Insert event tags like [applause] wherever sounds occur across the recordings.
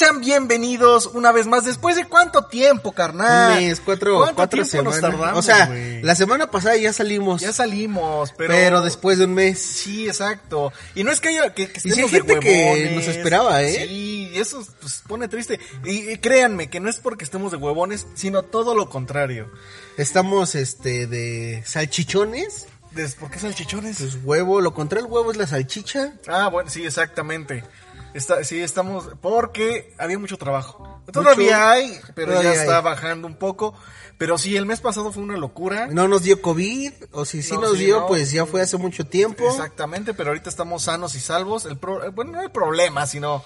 sean bienvenidos una vez más. ¿Después de cuánto tiempo, carnal? Un mes, cuatro, ¿Cuánto cuatro tiempo nos tardamos, o sea, la semana pasada ya salimos. Ya salimos, pero... pero... después de un mes. Sí, exacto. Y no es que haya que, que Y hay de gente que nos esperaba, ¿eh? Sí, eso pues pone triste. Y, y créanme que no es porque estemos de huevones, sino todo lo contrario. Estamos, este, de salchichones. ¿Por qué salchichones? Pues huevo, lo contrario el huevo es la salchicha. Ah, bueno, sí, exactamente. Está, sí, estamos, porque había mucho trabajo. Todavía hay, pero Todavía ya está hay. bajando un poco. Pero sí, el mes pasado fue una locura. No nos dio COVID, o si sí No, nos sí, dio, no. pues ya fue hace mucho tiempo. Exactamente, pero ahorita estamos sanos y salvos. El pro- eh, bueno, no el problema, sino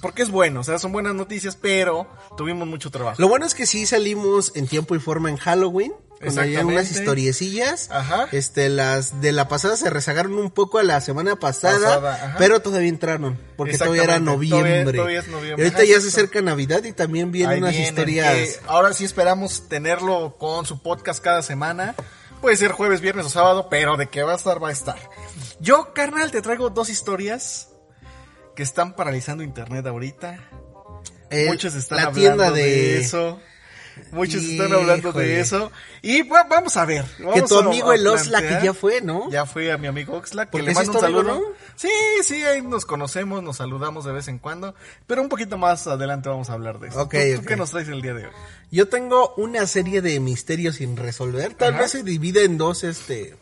porque es bueno, o sea, son buenas noticias, pero tuvimos mucho trabajo. Lo bueno es que sí salimos en tiempo y forma en Halloween. Exactamente. unas historiecillas. Ajá. Este, las de la pasada se rezagaron un poco a la semana pasada, Pasada, pero todavía entraron, porque todavía era noviembre. todavía- todavía es noviembre. Y ahorita Ajá, ya se acerca Navidad y también vienen Ahí unas vienen, historias. que ahora sí esperamos tenerlo con su podcast cada semana. Puede ser jueves, viernes o sábado, pero de que va a estar, va a estar. Yo, carnal, te traigo dos historias que están paralizando internet ahorita. El- Muchos están la hablando tienda de... de, eso. Muchos están hablando de eso. Y bueno, vamos a ver. que tu amigo a el Oxlack ya fue, ¿no? Ya fue a mi amigo Oxlack, que le mando un amigo, saludo. ¿no? Sí, sí, ahí nos conocemos, nos saludamos de vez en cuando. Pero un poquito más adelante vamos a hablar de eso. Ok, ¿Tú, tú qué nos traes el día de hoy? Yo tengo una serie de misterios sin resolver. Tal Ajá. vez se divide en dos, este.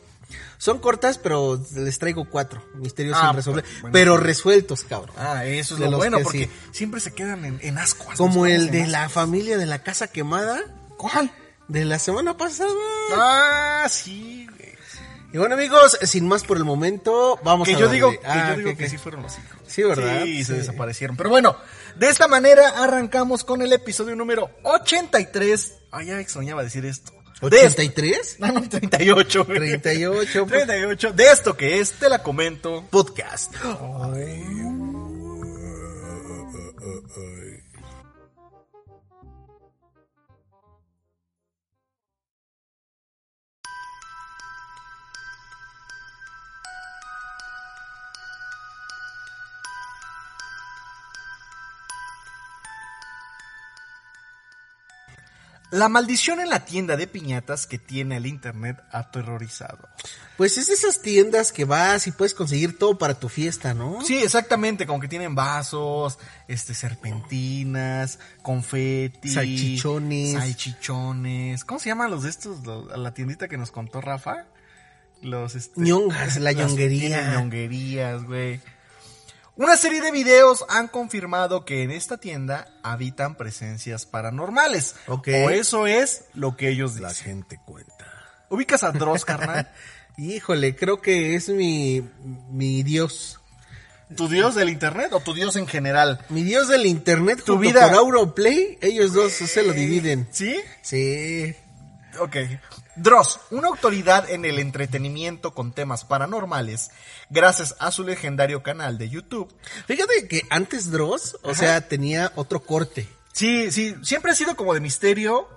Son cortas, pero les traigo cuatro misterios Ah, sin resolver. bueno. pero resueltos, cabrón. Ah, eso es De lo bueno, que porque sí. siempre se quedan en, en ascuas. Como el de la familia de la casa quemada ¿Cuál? de la semana pasada. Ah, sí, güey. Y bueno, amigos, sin más por el momento, vamos Que a yo digo, que Ah, yo digo ¿qué, que sí fueron los hijos. Sí, ¿verdad? Sí, se desaparecieron. Pero bueno, de esta manera arrancamos con el episodio número 83. Ay, ya extrañaba decir esto. De esto- ¿83? [laughs] No, no, 38. güey. 38. pues. 38. De esto que es, te la comento. Podcast. La maldición en la tienda de piñatas que tiene el internet aterrorizado. Pues es de esas tiendas que vas y puedes conseguir todo para tu fiesta, ¿no? Sí, exactamente, como que tienen vasos, este, serpentinas, confeti, Salchichones. salchichones. ¿Cómo se llaman los de estos? Los- la tiendita que nos contó Rafa. Los, este, Ñongas, la ñonguería. ñonguerías, güey. Una serie de videos han confirmado que en esta tienda habitan presencias paranormales. Ok. O eso es lo que ellos dicen. La gente cuenta. ¿Ubicas a Dross, carnal? [laughs] Híjole, creo que es mi, mi dios. ¿Tu dios del internet o tu dios en general? Mi dios del internet Tu junto vida- con Auroplay, ellos dos se lo dividen. ¿Sí? Sí. Ok. Dross, una autoridad en el entretenimiento con temas paranormales, gracias a su legendario canal de YouTube. Fíjate que antes Dross, o sea, tenía otro corte. Sí, sí, siempre ha sido como de misterio,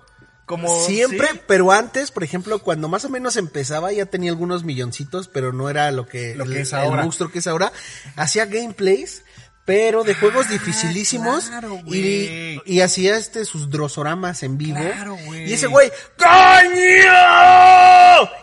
como... Siempre, ¿sí? pero antes, por ejemplo, cuando más o menos empezaba, ya tenía algunos milloncitos, pero no era lo que, Lo que el, es ahora. el monstruo que es ahora. Hacía gameplays, pero de juegos dificilísimos. Ah, claro, y, y hacía este sus drosoramas en vivo. Claro. Y ese güey, ¡Coño!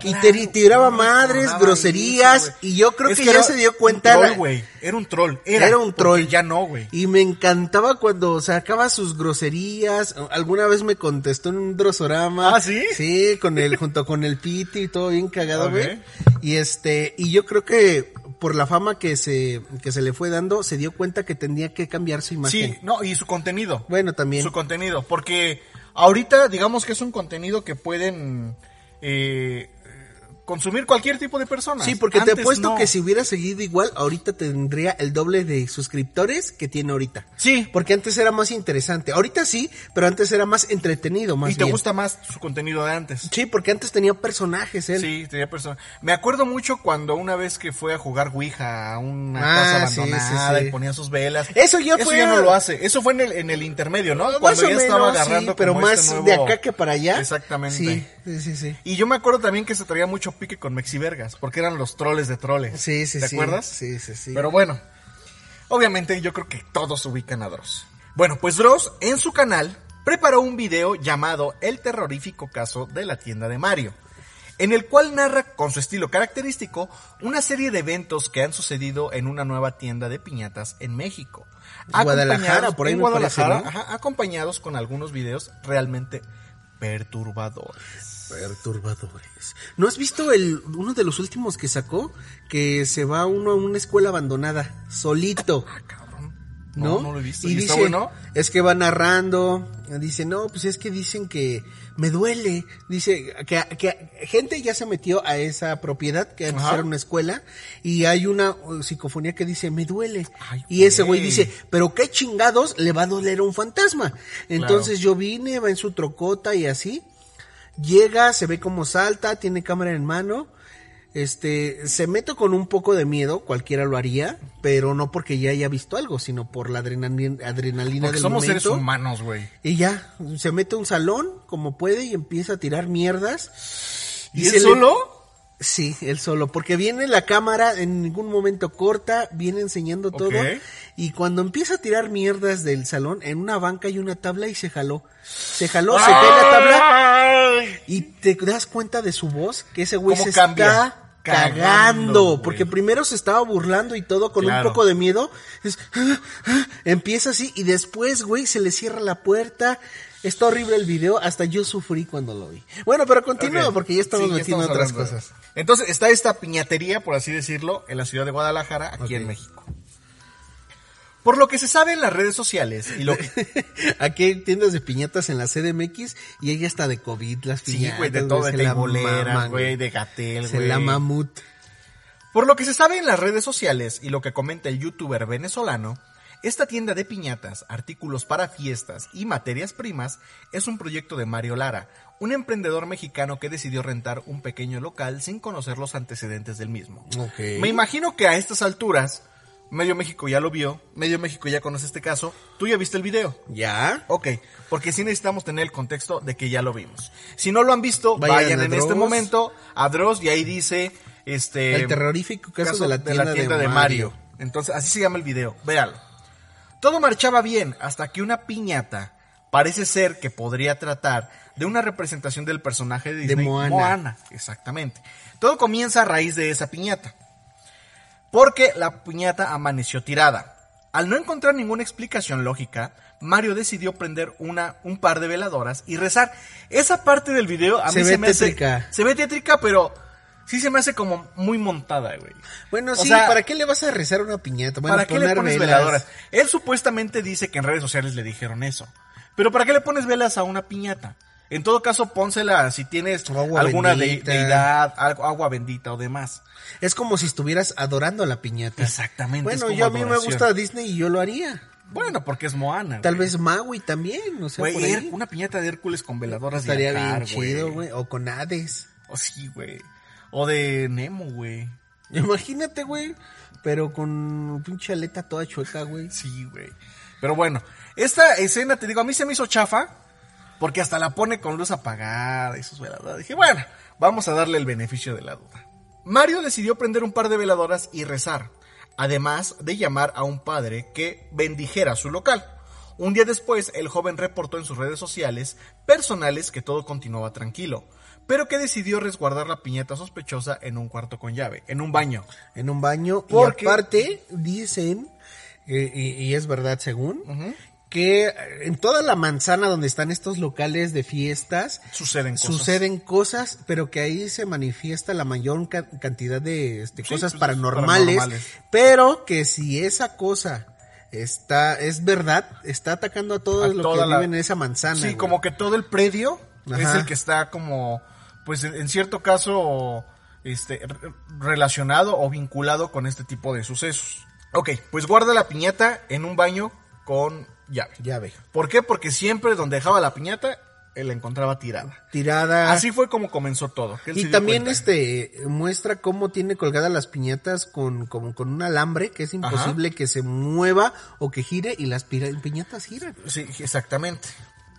y te tiraba madres, groserías. eso, y yo creo Es que, ya se dio cuenta. Un troll. Era un troll. Era, Era un troll. Ya no, güey. Y me encantaba cuando sacaba sus groserías. Alguna vez me contestó en un drosorama. ¿Ah, sí? Sí, con el, junto con el Piti y todo bien cagado, güey. Y este, y yo creo que por la fama que se, que se le fue dando, se dio cuenta que tenía que cambiar su imagen. Sí, no, y su contenido. Bueno, también. Su contenido, porque ahorita digamos que es un contenido que pueden, eh, consumir cualquier tipo de persona. Sí, porque te apuesto no. que si hubiera seguido igual, ahorita tendría el doble de suscriptores que tiene ahorita. Sí. Porque antes era más interesante. Ahorita sí, pero antes era más entretenido, más y te bien. gusta más su contenido de antes. Sí, porque antes tenía personajes él. Sí, tenía persona. Me acuerdo mucho cuando una vez que fue a jugar Ouija a una Ah, casa sí, abandonada sí, sí. y ponía sus velas. Eso ya Eso fue- ya no lo hace. Eso fue en el, en el intermedio, ¿no? Más Cuando ya menos, estaba sí, agarrando pero como más este nuevo- de acá que para allá. Exactamente. Sí, sí, sí, sí. Y yo me acuerdo también que se traía mucho pique con Mexivergas, porque eran los troles de troles. Sí, sí, ¿Te sí. acuerdas? Sí, sí, sí. Pero bueno, obviamente yo creo que todos ubican a Dross. Bueno, pues Dross en su canal preparó un video llamado El terrorífico caso de la tienda de Mario, en el cual narra con su estilo característico una serie de eventos que han sucedido en una nueva tienda de piñatas en México. Guadalajara, por ahí en parece, Guadalajara, ¿no? ajá, acompañados con algunos videos realmente perturbadores. Perturbadores. ¿No has visto el uno de los últimos que sacó? Que se va uno a una escuela abandonada, solito. Cabrón. ¿No? No, no lo he visto. Y ¿Y dice, está bueno? es que va narrando, dice, no, pues es que dicen que me duele. Dice que, que gente ya se metió a esa propiedad que era una escuela y hay una uh, psicofonía que dice, me duele. Ay, y ese güey güey. dice, pero qué chingados le va a doler a un fantasma. Entonces yo vine, va en su trocota y así. Llega, se ve como salta, tiene cámara en mano. Este, se mete con un poco de miedo, cualquiera lo haría, pero no porque ya haya visto algo, sino por la adrenalina, adrenalina del somos momento. seres humanos, güey. Y ya, se mete a un salón como puede y empieza a tirar mierdas. ¿Y él solo? Sí, él solo, porque viene la cámara, en ningún momento corta, viene enseñando todo. Y cuando empieza a tirar mierdas del salón, en una banca hay una tabla y se jaló. Se jaló, se cae la tabla y te das cuenta de su voz, que ese güey ¿Cómo se cambia? está Cagando, porque primero se estaba burlando y todo con Claro. un poco de miedo. Es, "Ah, [laughs] ah", empieza así y después, güey, se le cierra la puerta. Está horrible el video, hasta yo sufrí cuando lo vi. Bueno, pero continúa porque ya estamos Sí, metiendo estamos otras cosas. Entonces está esta piñatería, por así decirlo, en la ciudad de Guadalajara, aquí en México. Por lo que se sabe en las redes sociales y lo que... [laughs] Aquí hay tiendas de piñatas en la CDMX y ella está de COVID, las Sí, piñatas. güey, de todo, de teiboleras, güey, de gatel, güey. la mamut. Por lo que se sabe en las redes sociales y lo que comenta el youtuber venezolano, esta tienda de piñatas, artículos para fiestas y materias primas es un proyecto de Mario Lara, un emprendedor mexicano que decidió rentar un pequeño local sin conocer los antecedentes del mismo. Me imagino que a estas alturas, medio México ya lo vio, medio México ya conoce este caso, tú ya viste el video. ¿Ya? Ok, porque sí necesitamos tener el contexto de que ya lo vimos. Si no lo han visto, Vayan en este momento a Dross y ahí dice este El terrorífico caso, de la tienda, de, Mario. Entonces, así se llama el video, véalo. Todo marchaba bien hasta que una piñata parece ser que podría tratar de una representación del personaje de Disney Moana. exactamente. Todo comienza a raíz de esa piñata. Porque la piñata amaneció tirada. Al no encontrar ninguna explicación lógica, Mario decidió prender una, un par de veladoras y rezar. Esa parte del video a Se mí ve se me tétrica. hace. Se ve tétrica, pero sí se me hace como muy montada, güey. Bueno, O sí, sea, ¿para qué le vas a rezar una piñata? Bueno, ¿Para qué le pones velas. veladoras? Él supuestamente dice que en redes sociales le dijeron eso. Pero ¿para qué le pones velas a una piñata? En todo caso, pónsela si tienes agua alguna de- deidad, algo- agua bendita o demás. Es como si estuvieras adorando a la piñata. Exactamente, Bueno, yo a mí me gusta Disney y yo lo haría. Bueno, porque es Moana. Tal güey. vez Maui también, o sea, Güey, por ahí. Her- una piñata de Hércules con veladoras de Estaría bien chido, güey. O con Hades. O sí, güey. O de Nemo, güey. Imagínate, güey. Pero con pinche aleta toda chueca, güey. Sí, güey. Pero bueno, esta escena, te digo, a mí se me hizo chafa. Porque hasta la pone con luz apagada y sus veladoras. Dije, bueno, vamos a darle el beneficio de la duda. Mario decidió prender un par de veladoras y rezar. Además de llamar a un padre que bendijera su local. Un día después, el joven reportó en sus redes sociales personales que todo continuaba tranquilo, pero que decidió resguardar la piñata sospechosa en un cuarto con llave, en un baño. En un baño. Porque- Y aparte, dicen, eh, y, y es verdad según, que en toda la manzana donde están estos locales de fiestas, Suceden cosas. suceden cosas, pero que ahí se manifiesta la mayor ca- cantidad de este, Sí, cosas pues, paranormales, paranormales. pero que si esa cosa está, es verdad, está atacando a todos A los que la- viven en esa manzana. Sí, güey. como que todo el predio es el que está como, pues en, cierto caso, este, re- relacionado o vinculado con este tipo de sucesos. Ok, pues guarda la piñata en un baño con llave. Llave. ¿Por qué? Porque siempre donde dejaba la piñata, él la encontraba tirada. Tirada. Así fue como comenzó todo. él Y también cuenta. este muestra cómo tiene colgadas las piñatas con, como con un alambre que es imposible que se mueva o que gire y las piñatas giran. Sí, exactamente.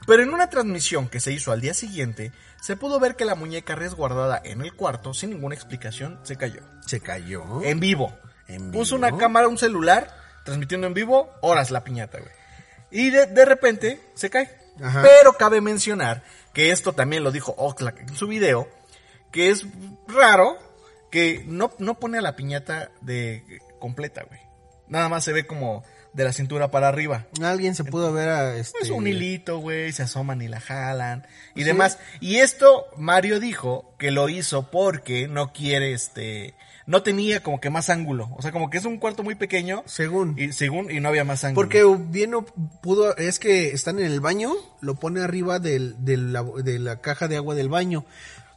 Pero en una transmisión que se hizo al día siguiente, se pudo ver que la muñeca resguardada en el cuarto, sin ninguna explicación, se cayó. Se cayó. En vivo. ¿En Puso vivo? una cámara, un celular, transmitiendo en vivo, horas la piñata, güey. Y de, de repente se cae. Ajá. Pero cabe mencionar que esto también lo dijo Oxlack en su video, que es raro que no, no pone a la piñata de completa, güey. Nada más se ve como de la cintura para arriba. Alguien se pudo ver a este. Es un hilito, güey, se asoman y la jalan y demás. Y esto Mario dijo que lo hizo porque no quiere, este, no tenía como que más ángulo. O sea, como que es un cuarto muy pequeño. Según. Y según, y no había más ángulo. Porque bien no pudo, es que están en el baño, lo pone arriba del, del- la, de la caja de agua del baño.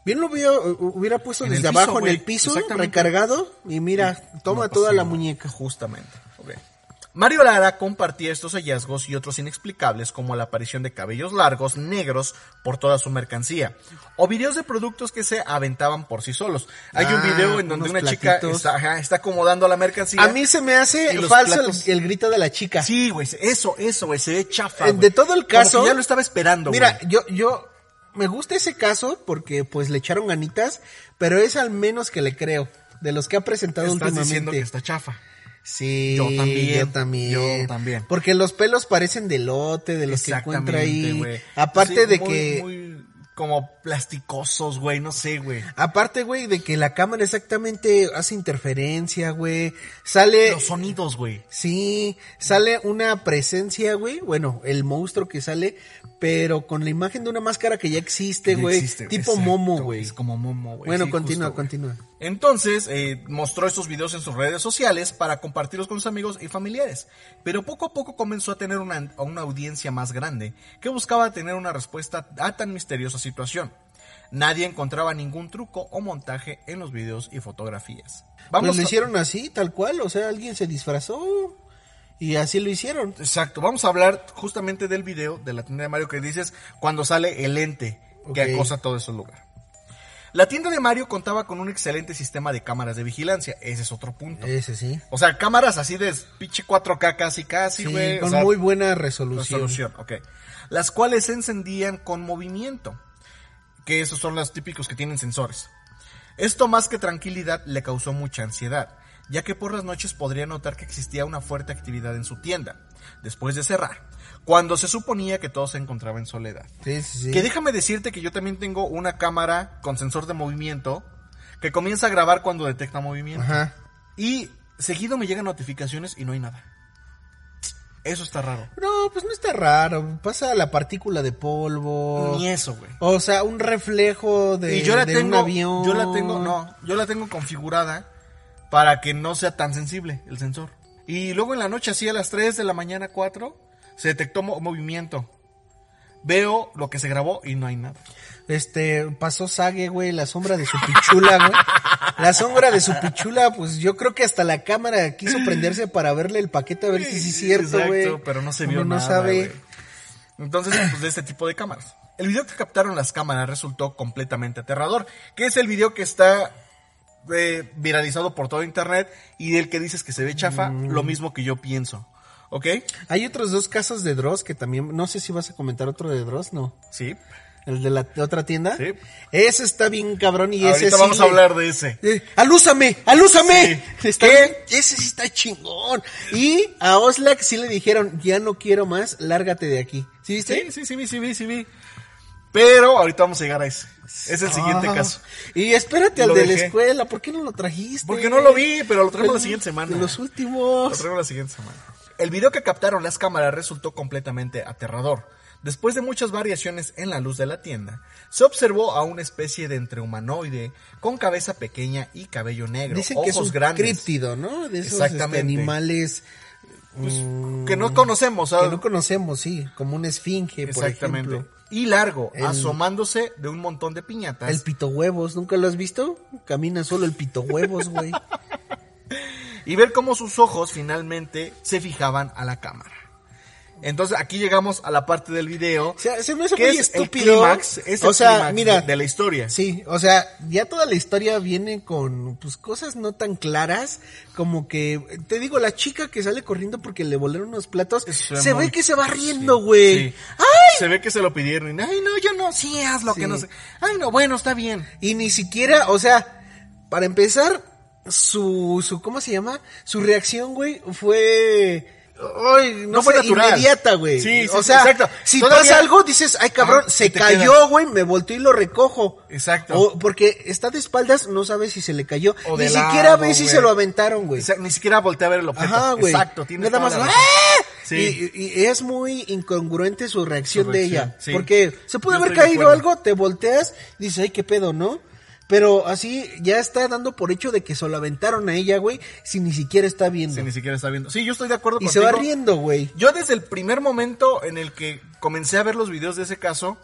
Bien lo hubiera, hubiera puesto En desde piso, abajo en el piso, recargado, y mira, toma No toda la muñeca. Justamente. Mario Lara compartía estos hallazgos y otros inexplicables como la aparición de cabellos largos, negros, por toda su mercancía. O videos de productos que se aventaban por sí solos. Hay un Ah, video en donde una chica está, ajá, está acomodando la mercancía. A mí se me hace falso el, grito de la chica. Sí, güey, eso, eso, güey, se ve chafa. Eh, de todo el Como caso- que ya lo estaba esperando, Mira, yo, yo, me gusta ese caso porque pues le echaron ganitas, pero es al menos que le creo. De los que ha presentado Estás últimamente. diciendo que está chafa. Sí, Yo también, yo también. yo también. Porque los pelos parecen de lote, de los que encuentra ahí. güey. Aparte Sí, de muy, que, Muy como plasticosos, güey, no sé, güey. aparte, güey, de que la cámara exactamente hace interferencia, güey. Sale, Los sonidos, güey. sí, sale una presencia, güey. Bueno, el monstruo que sale, pero con la imagen de una máscara que ya existe, güey. Tipo exacto, Momo, güey. Es como Momo, güey. Bueno, sí, continúa, justo, continúa. Entonces, eh, mostró estos videos en sus redes sociales para compartirlos con sus amigos y familiares. Pero poco a poco comenzó a tener una, una audiencia más grande que buscaba tener una respuesta a tan misteriosa situación. Nadie encontraba ningún truco o montaje en los videos y fotografías. Vamos pues lo a- hicieron así, tal cual. O sea, alguien se disfrazó y así lo hicieron. Exacto, vamos a hablar justamente del video de la tienda de Mario que dices cuando sale el ente que acosa todo ese lugar. La tienda de Mario contaba con un excelente sistema de cámaras de vigilancia, ese es otro punto. Ese sí. O sea, cámaras así de pinche 4K casi casi, Sí, güey. o con sea, muy buena resolución. resolución, ok. Las cuales se encendían con movimiento, que esos son los típicos que tienen sensores. Esto más que tranquilidad le causó mucha ansiedad, ya que por las noches podría notar que existía una fuerte actividad en su tienda, después de cerrar, cuando se suponía que todo se encontraba en soledad. Sí, sí, sí. Que déjame decirte que yo también tengo una cámara con sensor de movimiento que comienza a grabar cuando detecta movimiento. Ajá. Y seguido me llegan notificaciones y no hay nada. Eso está raro. No, pues no está raro. Pasa la partícula de polvo. Ni eso, güey. O sea, un reflejo de, y yo la de tengo, un avión. yo la tengo, no, yo la tengo configurada para que no sea tan sensible el sensor. Y luego en la noche, así a las 3 de la mañana, 4, se detectó mo- movimiento. Veo lo que se grabó y no hay nada. Este, pasó Sage, güey, la sombra de su pichula, güey. La sombra de su pichula, pues yo creo que hasta la cámara quiso prenderse para verle el paquete a ver si sí es cierto, Exacto, güey. pero no se Uno vio no nada, sabe. güey. Entonces, pues de este tipo de cámaras. El video que captaron las cámaras resultó completamente aterrador, que es el video que está eh, viralizado por todo internet y del que dices que se ve chafa, Mm. lo mismo que yo pienso. ¿Ok? Hay otros dos casos de Dross que también, no sé si vas a comentar otro de Dross, no. Sí. El de la otra tienda. Sí. Ese está bien cabrón y ese Ahorita sí vamos a hablar de ese. Eh, ¡Alúzame! ¡Alúzame! Sí. [laughs] Está bien, ese sí está chingón. Y a Oslak sí le dijeron, ya no quiero más, lárgate de aquí. ¿Sí viste? Sí, sí, sí vi, sí vi, sí vi. Pero ahorita vamos a llegar a ese. Es el siguiente Ah. caso. Y espérate al Lo de la escuela, ¿por qué no lo trajiste? Porque no lo vi, pero lo traigo la siguiente semana. De los Lo últimos. traigo la siguiente semana. El video que captaron las cámaras resultó completamente aterrador. Después de muchas variaciones en la luz de la tienda, se observó a una especie de entre humanoide con cabeza pequeña y cabello negro, Dicen ojos que es un grandes. críptido, ¿no? De esos este, Exactamente. animales pues, que no conocemos, Que ¿sabes? no conocemos, sí, como un esfinge, por ejemplo. Y largo, El- asomándose de un montón de piñatas. El pito huevos, ¿nunca lo has visto? Camina solo el pito huevos, güey. [laughs] y ver cómo sus ojos finalmente se fijaban a la cámara. Entonces aquí llegamos a la parte del video. O sea, se me hace que muy es estúpido. el clímax, es el o sea, mira, de, de la historia. Sí, o sea, ya toda la historia viene con pues cosas no tan claras, como que te digo, la chica que sale corriendo porque le volaron unos platos, se muy- ve que se va riendo, güey. sí. ¡Ay! Se ve que se lo pidieron. Ay, no, yo no, sí, haz lo Sí. que no sé. Ay, no, bueno, está bien. Y ni siquiera, o sea, para empezar, su, su, ¿cómo se llama? Su reacción, güey, fue... Ay, no, No fue sé, natural. inmediata, güey. Sí, sí, o sea, exacto. si Todavía- pasa algo, dices, ay cabrón, se cayó, güey, me volteó y lo recojo. Exacto. O porque está de espaldas, no sabe si se le cayó. O Ni siquiera ve si se lo aventaron, güey. Ni siquiera volteé a ver el objeto. Ajá, güey. Exacto, tienes Nada más. ¡ah! razón. Sí. Y, y es muy incongruente su reacción, Su de ella. sí. Porque se pudo Yo haber de caído algo, te volteas, dices, ay, qué pedo, ¿no? Pero así ya está dando por hecho de que se lo aventaron a ella, güey, si ni siquiera está viendo. Sí, ni siquiera está viendo. Sí, yo estoy de acuerdo y se va riendo, güey. Yo desde el primer momento en el que comencé a ver los videos de ese caso,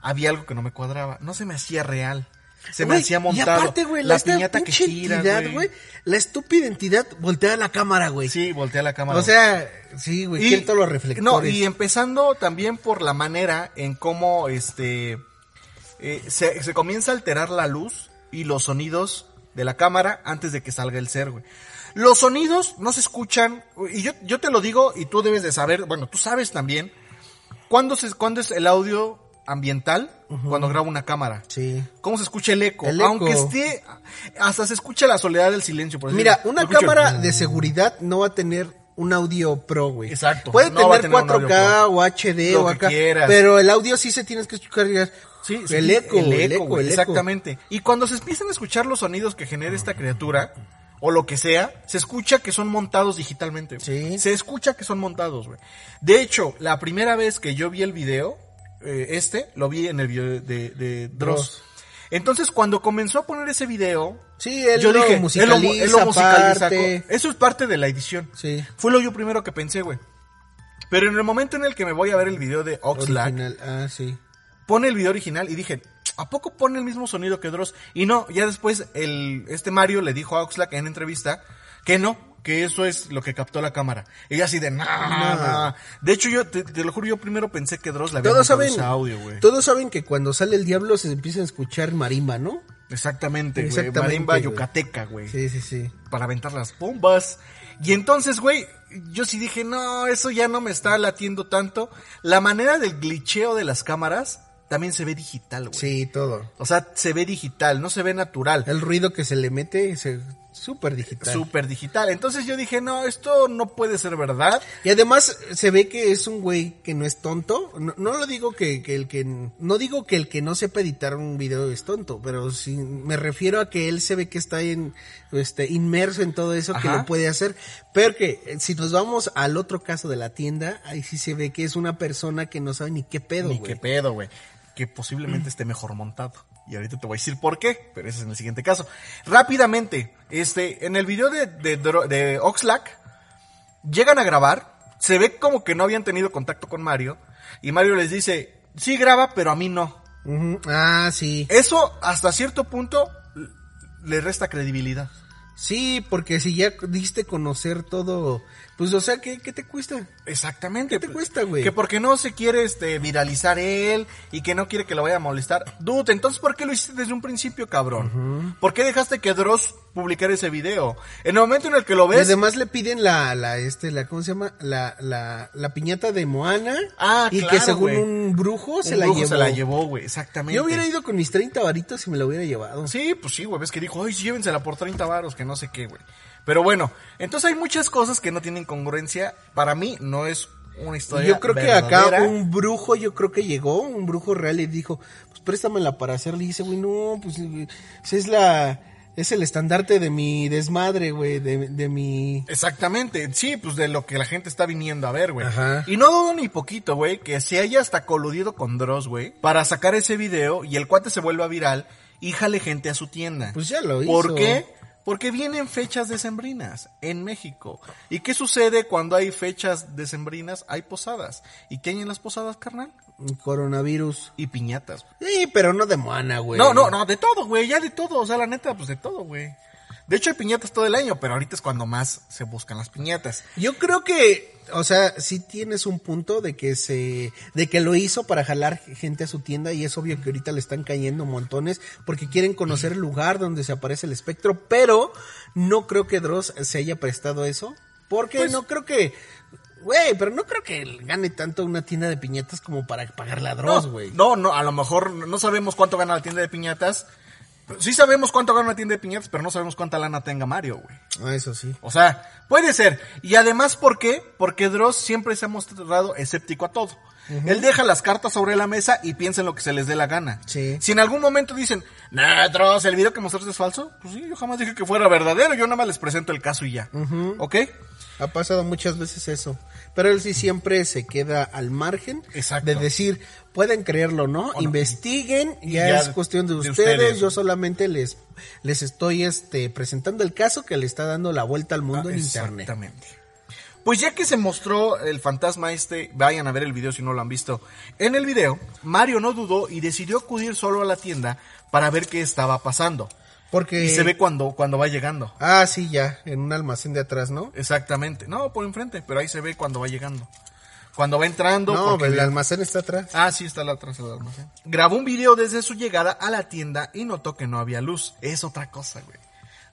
había algo que no me cuadraba. No se me hacía real. Se me hacía Y montado. aparte, güey, la piñata que gira, entidad, güey. la estúpida entidad voltea la cámara, güey. Sí, voltea la cámara. O sea, sí, güey, todos los reflectores. No, y empezando también por la manera en cómo este eh, se, se comienza a alterar la luz y los sonidos de la cámara antes de que salga el ser, güey. Los sonidos no se escuchan, y yo, yo te lo digo y tú debes de saber, bueno, tú sabes también, cuándo, se, cuándo es el audio ambiental cuando graba una cámara. Sí. ¿Cómo se escucha el eco? El eco. Aunque esté, hasta se escucha la soledad del silencio. Por Mira, decir, una el- cámara de seguridad no va a tener un audio pro, güey. Exacto, Puede no tener tener un audio 4K pro. o HD Lo o acá. Pero el audio sí se tienes que escuchar. Sí, sí, el eco, el el eco, el exactamente. Y cuando se empiezan a escuchar los sonidos que genera esta criatura, o lo que sea, se escucha que son montados digitalmente. Sí. Se escucha que son montados, güey. De hecho, la primera vez que yo vi el video, eh, este, lo vi en el video de, de Dross. Dross. Entonces, cuando comenzó a poner ese video, Sí, él yo lo dije, musicaliza él lo, él lo musicaliza. Eso es parte de la edición. Sí. Fue lo yo primero que pensé, güey. Pero en el momento en el que me voy a ver el video de Oxlack. Ah, sí. Pone el video original y dije, ¿a poco pone el mismo sonido que Dross? Y no, ya después el, este Mario le dijo a Oxlack en entrevista que no, que eso es lo que captó la cámara. Y así de, no. De hecho, yo, te, te lo juro, yo primero pensé que Dross le había Todos saben, audio, güey. todos saben que cuando sale el diablo se empieza a escuchar marimba, ¿no? Exactamente. Exactamente, Marimba yucateca, güey. Sí, sí, sí. Para aventar las bombas. Y entonces, güey, yo sí dije, no, eso ya no me está latiendo tanto. La manera del glitcheo de las cámaras también se ve digital, güey. Sí, todo. O sea, se ve digital, no se ve natural. El ruido que se le mete es súper digital. Súper digital. Entonces yo dije, no, esto no puede ser verdad. Y además se ve que es un güey que no es tonto. No, no lo digo que, que el que no digo que el que no sepa editar un video es tonto, pero sí me refiero a que él se ve que está en este inmerso en todo eso que lo puede hacer. Pero que eh, si nos vamos al otro caso de la tienda, ahí sí se ve que es una persona que no sabe ni qué pedo, Ni güey. qué pedo, güey. Que posiblemente esté mejor montado. Y ahorita te voy a decir por qué, pero ese es en el siguiente caso. Rápidamente, este, en el video de, de, Oxlack, llegan a grabar, se ve como que no habían tenido contacto con Mario, y Mario les dice, sí graba, pero a mí no. Ah, sí. Eso, hasta cierto punto, le resta credibilidad. Sí, porque si ya diste conocer todo, pues o sea, ¿qué, qué te cuesta? Exactamente. ¿Qué te cuesta, güey? Que porque no se quiere este viralizar él y que no quiere que lo vaya a molestar. Dude, entonces ¿por qué lo hiciste desde un principio, cabrón? ¿Por qué dejaste que Dross publicara ese video? En el momento en el que lo Y ves, además le piden la, la, este, la, ¿cómo se llama? La, la, la piñata de Moana. Ah, Y claro, que según un brujo se un la brujo llevó. se la llevó, güey, exactamente. Yo hubiera ido con mis 30 varitos y me la hubiera llevado. Sí, pues sí, güey, ves que dijo, ay, sí, llévensela por 30 varos, que no sé qué, güey. Pero bueno, entonces hay muchas cosas que no tienen congruencia. Para mí no es una historia yo creo que acá un brujo, yo creo que llegó, un brujo real y dijo, pues préstamela para hacerle. Y dice, güey, no, pues ese es la, es el estandarte de mi desmadre, güey, de, de mi... Exactamente, sí, pues de lo que la gente está viniendo a ver, güey. Ajá. Y no dudo ni poquito, güey, que se haya hasta coludido con Dross, güey, para sacar ese video y el cuate se vuelva viral y jale gente a su tienda. Pues ya lo hizo. ¿Por qué? Porque vienen fechas decembrinas en México. ¿Y qué sucede cuando hay fechas decembrinas? Hay posadas. ¿Y qué hay en las posadas, carnal? Coronavirus. Y piñatas. Sí, pero no de Moana, güey. No, no, no, de todo, güey, ya de todo. O sea, la neta, pues de todo, güey. De hecho, hay piñatas todo el año, pero ahorita es cuando más se buscan las piñatas. Yo creo que, o sea, sí tienes un punto de que se, de que lo hizo para jalar gente a su tienda y es obvio que ahorita le están cayendo montones porque quieren conocer el lugar donde se aparece el espectro, pero no creo que Dross se haya prestado eso, porque Pues- no creo que, güey, pero no creo que gane tanto una tienda de piñatas como para pagarle a Dross, güey. No, no, a lo mejor no sabemos cuánto gana la tienda de piñatas. Sí sabemos cuánto gana una tienda de piñatas, pero no sabemos cuánta lana tenga Mario, güey. Ah, eso sí. O sea, puede ser. Y además, ¿por qué? Porque Dross siempre se ha mostrado escéptico a todo. Él deja las cartas sobre la mesa y piensa en lo que se les dé la gana. Sí. Si en algún momento dicen, nah, Dross, el video que mostraste es falso, pues sí, yo jamás dije que fuera verdadero, yo nada más les presento el caso y ya. ¿Ok? Ha pasado muchas veces eso. Pero él sí siempre se queda al margen Exacto. de decir, pueden creerlo, ¿no? no. Investiguen, ya, ya es cuestión de, de ustedes. ustedes. Yo solamente les, les estoy este, presentando el caso que le está dando la vuelta al mundo en internet. Exactamente. Pues ya que se mostró el fantasma este, vayan a ver el video si no lo han visto. En el video, Mario no dudó y decidió acudir solo a la tienda para ver qué estaba pasando. Porque... Y se ve cuando, cuando va llegando. Ah, sí, ya, en un almacén de atrás, ¿no? Exactamente. No, por enfrente, pero ahí se ve cuando va llegando. Cuando va entrando. No, porque el almacén está atrás. Ah, sí, está atrás del almacén. Grabó un video desde su llegada a la tienda y notó que no había luz. Es otra cosa, güey.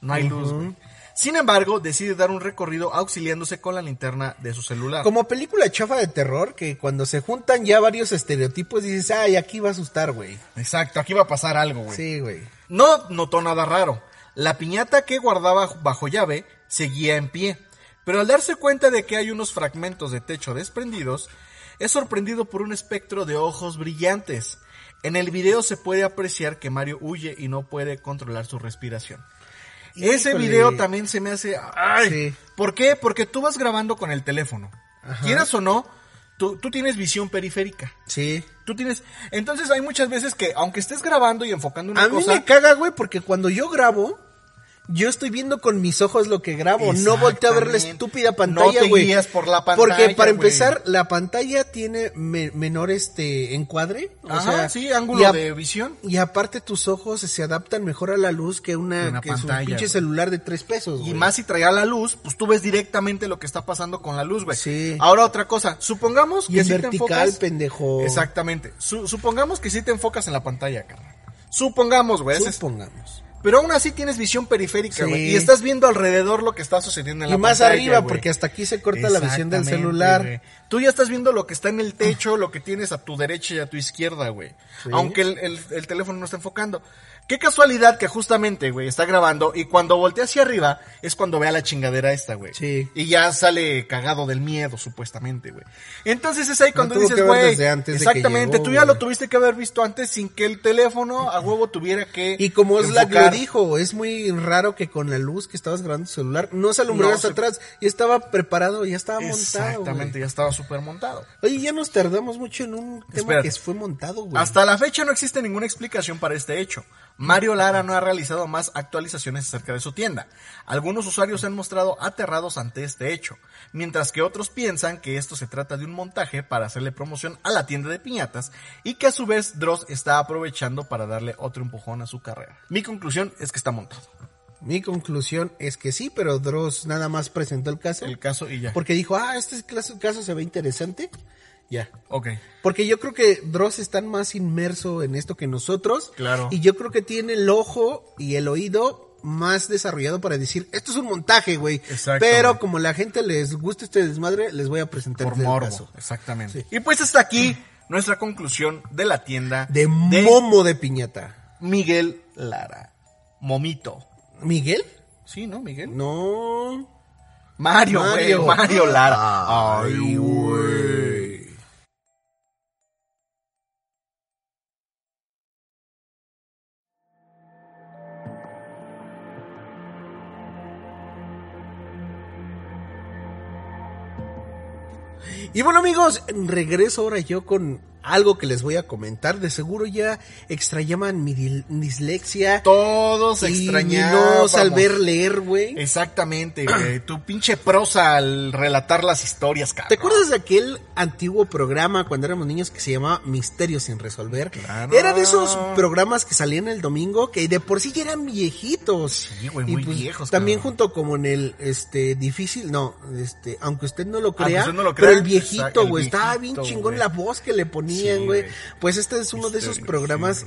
No hay luz, güey. Sin embargo, decide dar un recorrido auxiliándose con la linterna de su celular. Como película chafa de terror, que cuando se juntan ya varios estereotipos dices, ay, aquí va a asustar, güey. Exacto, aquí va a pasar algo, güey. Sí, güey. No notó nada raro. La piñata que guardaba bajo llave seguía en pie, pero al darse cuenta de que hay unos fragmentos de techo desprendidos, es sorprendido por un espectro de ojos brillantes. En el video se puede apreciar que Mario huye y no puede controlar su respiración. Ese video también se me hace... ¡Ay! Sí. ¿Por qué? Porque tú vas grabando con el teléfono. Quieras o no, tú, tú tienes visión periférica. Sí. Tú tienes... Entonces hay muchas veces que, aunque estés grabando y enfocando una A mí cosa... me caga, güey, porque cuando yo grabo, yo estoy viendo con mis ojos lo que grabo. No volteo a ver la estúpida No pantalla, te güey. guías por la Porque pantalla, para güey. empezar, la pantalla tiene me- menor este encuadre. O Ajá, sea, sí, ángulo de visión. Y aparte tus ojos se adaptan mejor a la luz que una, Una que su pinche celular de tres pesos, Y más si traía la luz, pues tú ves directamente lo que está pasando con la luz, güey. Sí. Ahora otra cosa, supongamos Y que en si te vertical, enfocas... pendejo. Exactamente. Su- supongamos que sí te enfocas en la pantalla, carnal. Supongamos, güey. Supongamos. Pero aún así tienes visión periférica, Sí. güey. Y estás viendo alrededor lo que está sucediendo en Y la más pantalla, arriba, güey. porque hasta aquí se corta la visión del celular. Tú ya estás viendo lo que está en el techo, lo que tienes a tu derecha y a tu izquierda, güey. Aunque el, el- el teléfono no está enfocando. Qué casualidad que justamente, güey, está grabando y cuando voltea hacia arriba es cuando ve a la chingadera esta, güey. Sí. Y ya sale cagado del miedo, supuestamente, güey. Entonces es ahí cuando dices, güey, exactamente, llegó, tú ya lo tuviste que haber visto antes sin que el teléfono a huevo tuviera que Y como es la que dijo, es muy raro que con la luz que estabas grabando tu celular no se alumbrara No hasta se- atrás. Ya estaba preparado, ya estaba montado. Exactamente, ya estaba súper montado. Oye, ya nos tardamos mucho en un tema Espérate. que fue montado, güey. Hasta la fecha no existe ninguna explicación para este hecho. Mario Lara no ha realizado más actualizaciones acerca de su tienda. Algunos usuarios se han mostrado aterrados ante este hecho, mientras que otros piensan que esto se trata de un montaje para hacerle promoción a la tienda de piñatas y que a su vez Dross está aprovechando para darle otro empujón a su carrera. Mi conclusión es que está montado. Mi conclusión es que sí, pero Dross nada más presentó el caso. El caso y ya. Porque dijo, ah, este caso, caso se ve interesante. Ya. Ok. Porque yo creo que Dross está más inmerso en esto que nosotros. Claro. Y yo creo que tiene el ojo y el oído más desarrollado para decir, esto es un montaje, güey. Exacto, Pero güey. como la gente les gusta este desmadre, les voy a presentar Por el morbo. caso. Exactamente. Sí. Y pues hasta aquí [clears throat] nuestra conclusión de la tienda De momo de piñata. Miguel Lara. Momito. ¿Miguel? Sí, ¿no, Miguel? No. Mario, güey. Mario. Mario Lara. Ay, güey. Y bueno amigos, regreso ahora yo con algo que les voy a comentar. De seguro ya extrañaban mi dislexia. Todos extrañábamos. no saber leer, güey. Exactamente, güey. Tu pinche prosa al relatar las historias, cabrón. ¿Te acuerdas de aquel antiguo programa cuando éramos niños que se llamaba Misterios sin resolver? Claro. Era de esos programas que salían el domingo que de por sí ya eran viejitos. Sí, güey, muy pues, viejos, También cabrón. junto como en el este difícil, no, este, aunque usted no lo crea, usted no lo pero crea, el viejito, güey, estaba bien chingón la voz que le ponían, Güey. pues este es uno de esos programas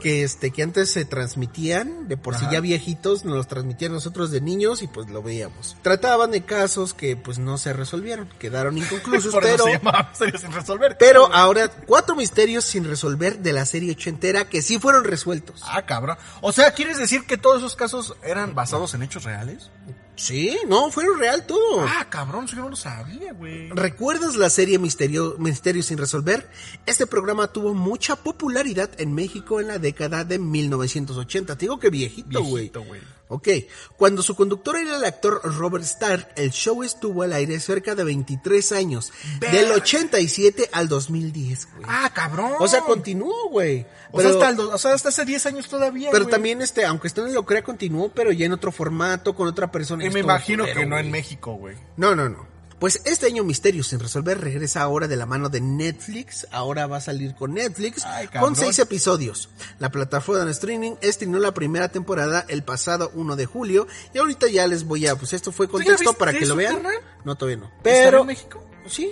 que este que antes se transmitían, de por sí ya viejitos, nos los transmitían nosotros de niños y pues lo veíamos. Trataban de casos que pues no se resolvieron, quedaron [laughs] inconclusos, Por eso pero se llamaba Misterios sin resolver. [laughs] pero ahora cuatro misterios sin resolver de la serie ochentera que sí fueron resueltos. Ah, cabrón. O sea, ¿quieres decir que todos esos casos eran basados en hechos reales? Sí, no, fueron real todo. Ah, cabrón, yo no lo sabía, güey. ¿Recuerdas la serie Misterio, Misterios sin resolver? Este programa tuvo mucha popularidad en México en la década de 1980. Te digo que viejito, güey. Viejito, güey. Ok, cuando su conductor era el actor Robert Starr, el show estuvo al aire cerca de 23 años, del 87 al 2010, güey. Ah, cabrón. O sea, continuó, güey. O sea, hasta, el do- o sea, hasta hace 10 años todavía, Pero güey. también, este, aunque usted no lo crea, continuó, pero ya en otro formato, con otra persona. Y me imagino culero, que no en. México, güey. No, no, no. Pues este año Misterios sin resolver regresa ahora de la mano de Netflix. Ahora va a salir con Netflix Ay, con seis episodios. La plataforma de streaming estrenó la primera temporada el pasado 1 de julio. Y ahorita ya les voy a, pues esto fue contexto para que lo vean. carnal? No, todavía no. ¿Estará Pero en México? Sí,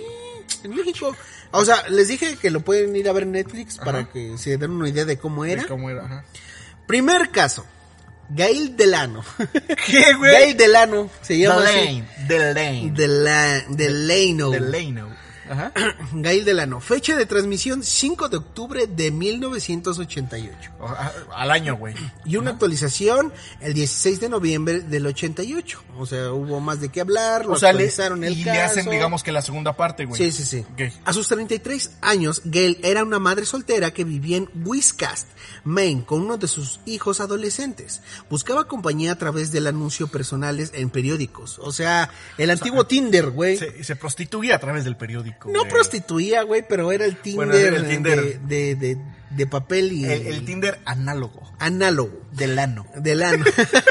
en México. O sea, les dije que lo pueden ir a ver en Netflix para que se den una idea de cómo era. ¿De ¿Cómo era? Ajá. Primer caso. Gail Delano. [laughs] ¿Qué, güey? Gail Delano se llama así. Delane. Delane. Dela- Delano. Delano. Ajá. [clears throat] Gail Delano. Fecha de transmisión 5 de octubre de 1988. O- a- Al año, güey. Y una actualización el 16 de noviembre del 88. O sea, hubo más de qué hablar, lo O sea, le, actualizaron el y caso. le hacen, digamos que la segunda parte, güey. Sí, sí, sí. A sus 33 años, Gail era una madre soltera que vivía en Wiscast, Maine, con uno de sus hijos adolescentes. Buscaba compañía a través del anuncio personales en periódicos. O sea, el antiguo Tinder, güey. Se, se prostituía a través del periódico. No güey. prostituía, güey, pero era el Tinder, Bueno, era el Tinder. De, de, de- de papel y El, el Tinder análogo. análogo. Delano. Del ano.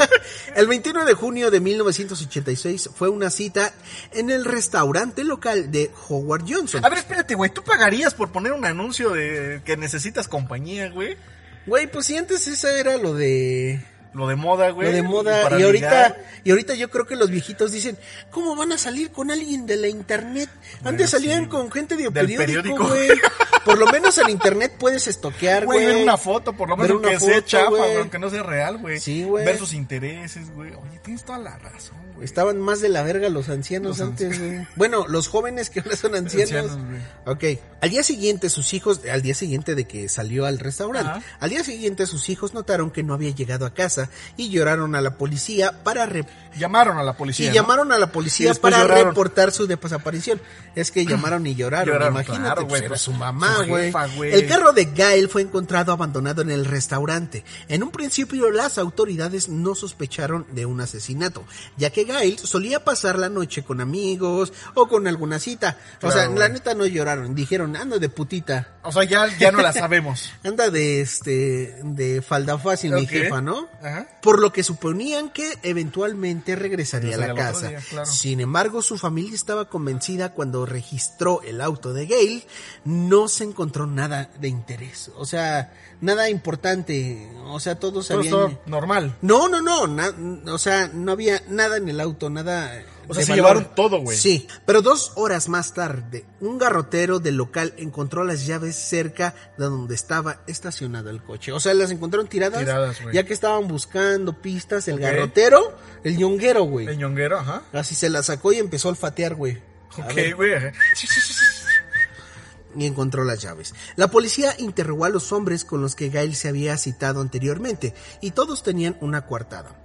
[laughs] el 21 de junio de 1986 fue una cita en el restaurante local de Howard Johnson. A ver, espérate, güey. ¿Tú pagarías por poner un anuncio de que necesitas compañía, güey? Güey, pues si antes eso era lo de Lo de moda, güey. lo de moda y ahorita ligar. y ahorita yo creo que los viejitos dicen, ¿cómo van a salir con alguien de la internet? Antes Bueno, salían sí, con gente de del periódico, periódico. güey. [laughs] Por lo menos en internet puedes estoquear, Güey, ver una foto, por lo menos que sea foto, chafa, güey. güey, aunque no sea real, güey. Sí, güey. Ver sus intereses, güey. Oye, tienes toda la razón, güey. Estaban más de la verga los ancianos Los antes, güey. Bueno, los jóvenes que ahora son ancianos. Ancianos, ok. Al día siguiente, sus hijos, al día siguiente de que salió al restaurante, Ajá. al día siguiente sus hijos notaron que no había llegado a casa y lloraron a la policía para re- Llamaron a la policía. y ¿no? llamaron a la policía para lloraron. reportar su desaparición. Es que llamaron y lloraron, Lloraron, imagínate, claro, pues, era pues, su mamá, güey. El carro de Gail fue encontrado abandonado en el restaurante. En un principio las autoridades no sospecharon de un asesinato, ya que Gail solía pasar la noche con amigos o con alguna cita. o Claro, sea, la neta no lloraron, dijeron, anda de putita. O sea, ya, ya no la sabemos. [laughs] Anda de este de falda fácil mi jefa, ¿no? Ajá. Por lo que suponían que eventualmente regresaría a la casa. día, claro. Sin embargo, su familia estaba convencida cuando registró el auto de Gail, no se encontró nada de interés, o sea, nada importante, o sea, todos Todo sabían normal. No, no, no, na- o sea, no había nada en el auto, nada O sea, se valor. llevaron todo, güey. Sí, pero dos horas más tarde, un garrotero del local encontró las llaves cerca de donde estaba estacionado el coche. O sea, las encontraron tiradas. Tiradas, güey. Ya que estaban buscando pistas, el Ok. garrotero, el ñonguero, güey. El ñonguero, ajá. Así se la sacó y empezó a olfatear, güey. Ok, güey. Y encontró las llaves. La policía interrogó a los hombres con los que Gail se había citado anteriormente y todos tenían una coartada.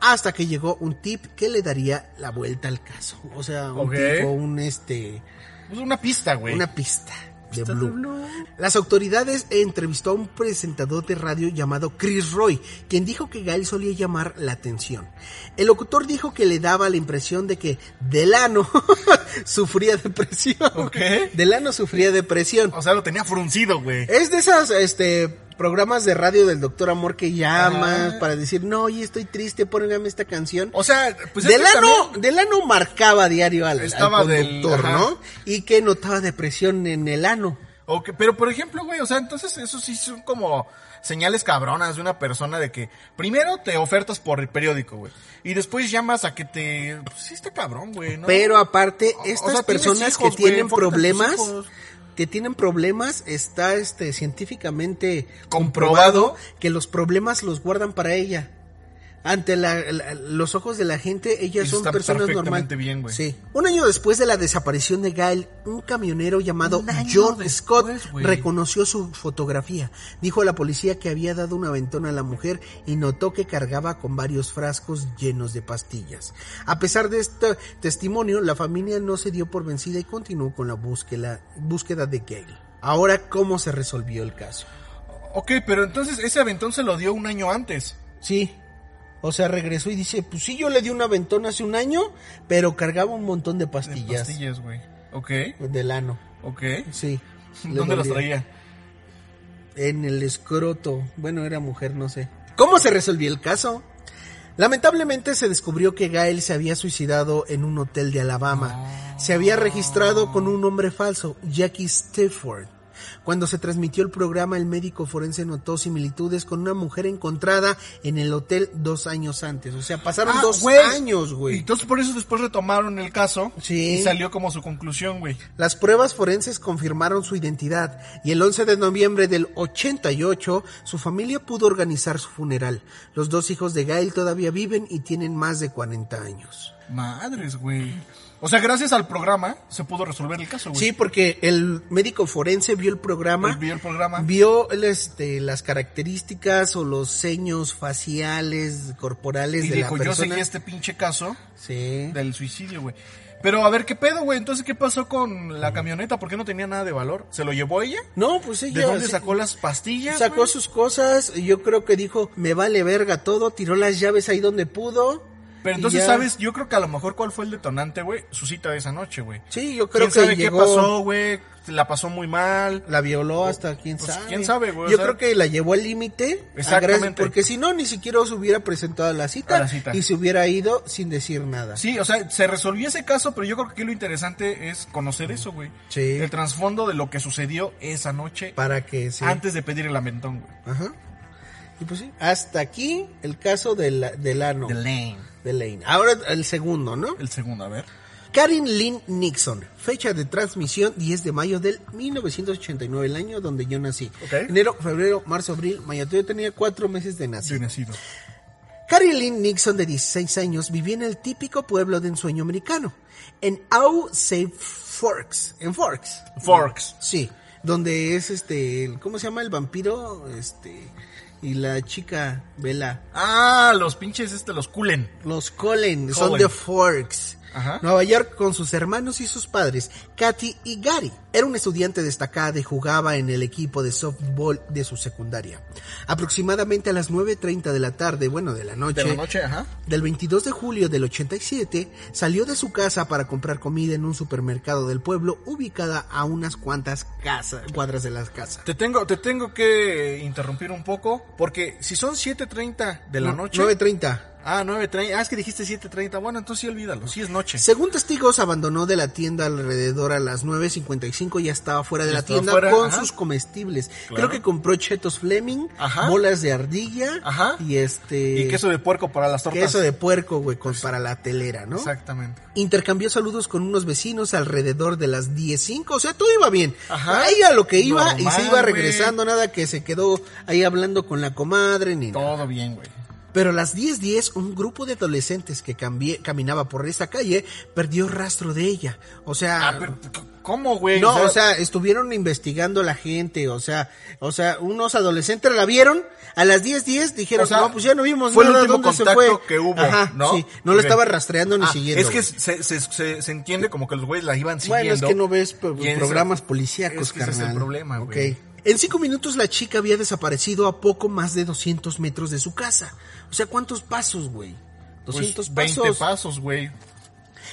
Hasta que llegó un tip que le daría la vuelta al caso. O sea, un tipo, un este, Pues una pista, güey. una pista. De Blue. Las autoridades entrevistó a un presentador de radio llamado Chris Roy, quien dijo que Gail solía llamar la atención. El locutor dijo que le daba la impresión de que Delano [laughs] sufría depresión. Ok. Delano sufría depresión. O sea, lo tenía fruncido, güey. Es de esas, este, programas de radio del Doctor Amor que llamas Ajá. para decir, no, oye, estoy triste, póngame esta canción. O sea, pues Delano, también- Delano marcaba diario al, al Estaba del- conductor. ¿no? Y que notaba depresión en el ano. Ok, pero por ejemplo, güey, o sea, entonces eso sí son como señales cabronas de una persona de que primero te ofertas por el periódico, güey, y después llamas a que te... Pues sí está cabrón, güey, ¿no? Pero aparte, o estas sea, personas hijos, que tienen problemas. Que tienen problemas, está este científicamente Comprobado. comprobado que los problemas los guardan para ella. Ante la- la- los ojos de la gente, ellas son está personas normales. bien, güey. Sí. Un año después de la desaparición de Gail, un camionero llamado Un John después, Scott reconoció su fotografía. Dijo a la policía que había dado un aventón a la mujer y notó que cargaba con varios frascos llenos de pastillas. A pesar de este testimonio, la familia no se dio por vencida y continuó con la búsqueda, búsqueda de Gail. Ahora, ¿cómo se resolvió el caso? Ok, pero entonces ese aventón se lo dio un año antes. Sí. O sea, regresó y dice, pues sí, yo le di un aventón hace un año, pero cargaba un montón de De pastillas. pastillas, güey. Ok, Del ano. ok. Sí. [laughs] ¿Dónde las traía? En el escroto. Bueno, era mujer, no sé. ¿Cómo se resolvió el caso? Lamentablemente se descubrió que Gail se había suicidado en un hotel de Alabama. Se había registrado con un nombre falso, Jackie Stafford. Cuando se transmitió el programa, el médico forense notó similitudes con una mujer encontrada en el hotel dos años antes. O sea, pasaron Ah, dos años, Y güey. entonces por eso después retomaron el caso. Sí. Y salió como su conclusión, güey. Las pruebas forenses confirmaron su identidad y el 11 de noviembre del 88 su familia pudo organizar su funeral. Los dos hijos de Gail todavía viven y tienen más de 40 años. Madres, güey. O sea, gracias al programa se pudo resolver el caso, güey. Sí, porque el médico forense vio el programa, Él vio el programa. vio el, este, las características o los seños faciales, corporales Y de dijo, la yo persona. seguí este pinche caso Sí. del suicidio, güey. Pero a ver, ¿qué pedo, güey? Entonces, ¿qué pasó con la camioneta? ¿Por qué no tenía nada de valor? ¿Se lo llevó ella? No, pues ¿De ella dónde sí- sacó las pastillas? Sacó sus cosas y yo creo que dijo, me vale verga todo, tiró las llaves ahí donde pudo. Pero entonces, ya. ¿sabes? Yo creo que a lo mejor cuál fue el detonante, güey. Su cita de esa noche, güey. Sí, yo creo ¿Quién que sabe llegó, qué pasó, güey? La pasó muy mal. la violó hasta quién Pues, sabe. quién sabe, güey, o Yo sea- creo que la llevó al límite. Exactamente. Porque si no, ni siquiera se hubiera presentado a la, cita, A la cita. y se hubiera ido sin decir nada. Sí, o sea, se resolvió ese caso, pero yo creo que aquí lo interesante es conocer eso, güey. Sí. El trasfondo de lo que sucedió esa noche Para que sí. antes de pedir el lamentón, güey. Ajá. Y pues sí, hasta aquí el caso del, del ano. The Lane. de Lane. Ahora el segundo, ¿no? El segundo, a ver. Karen Lynn Nixon, fecha de transmisión 10 de mayo del 1989, el año donde yo nací. Ok. Enero, febrero, marzo, abril, mayo. Yo tenía cuatro meses de nacido. Sí, nacido. Karen Lynn Nixon, de 16 años, vivía en el típico pueblo de ensueño americano, en Au Save Forks, en Forks. Forks. Sí, donde es este, ¿cómo se llama el vampiro? Este, y la chica Bella. Ah, los pinches, este, los Cullen. Los Cullen, son de Forks. Ajá. Nueva York con sus hermanos y sus padres, Katy y Gary. Era un estudiante destacada y jugaba en el equipo de softball de su secundaria. Aproximadamente a las 9.30 de la tarde, bueno, de la noche, De la noche, ajá. del 22 de julio del 87, salió de su casa para comprar comida en un supermercado del pueblo ubicada a unas cuantas casas, cuadras de las casas. Te tengo, te tengo que interrumpir un poco, porque si son 7.30 de la noche... 9.30. Ah, 9.30. Ah, es que dijiste 7.30. Bueno, entonces sí olvídalo. Sí es noche. Según testigos, abandonó de la tienda alrededor a las 9.55 y ya estaba fuera de Ya la tienda fuera, con ajá. sus comestibles. Claro. Creo que compró chetos Fleming, Ajá. bolas de ardilla Ajá. y este... Y queso de puerco para las tortas. queso de puerco, güey, con- para la telera, ¿no? Exactamente. Intercambió saludos con unos vecinos alrededor de las 10.05, o sea, todo iba bien. Ajá. Ella lo que iba y se iba regresando, nada que se quedó ahí hablando con la comadre ni nada. Todo bien, güey. Pero a las 10.10 un grupo de adolescentes que cambié- caminaba por esa calle perdió rastro de ella. O sea, Ah, pero, ¿cómo, güey? No, o sea, estuvieron investigando la gente, o sea, o sea, unos adolescentes la vieron, a las 10:10 10, dijeron, O sea, no, pues ya no vimos fue el nada, último ¿dónde se contacto fue? que hubo, Ajá, ¿no? Sí, no lo Ok. estaba rastreando ni Ah, siguiendo. Es que se, se, se, se entiende como que los güeyes la iban siguiendo. Bueno, es que no ves ese- programas policíacos, es que ese carnal. es el problema, güey. En cinco minutos la chica había desaparecido a poco más de 200 metros de su casa. O sea, ¿cuántos pasos, güey? Pues 200 20 pasos. pasos, güey.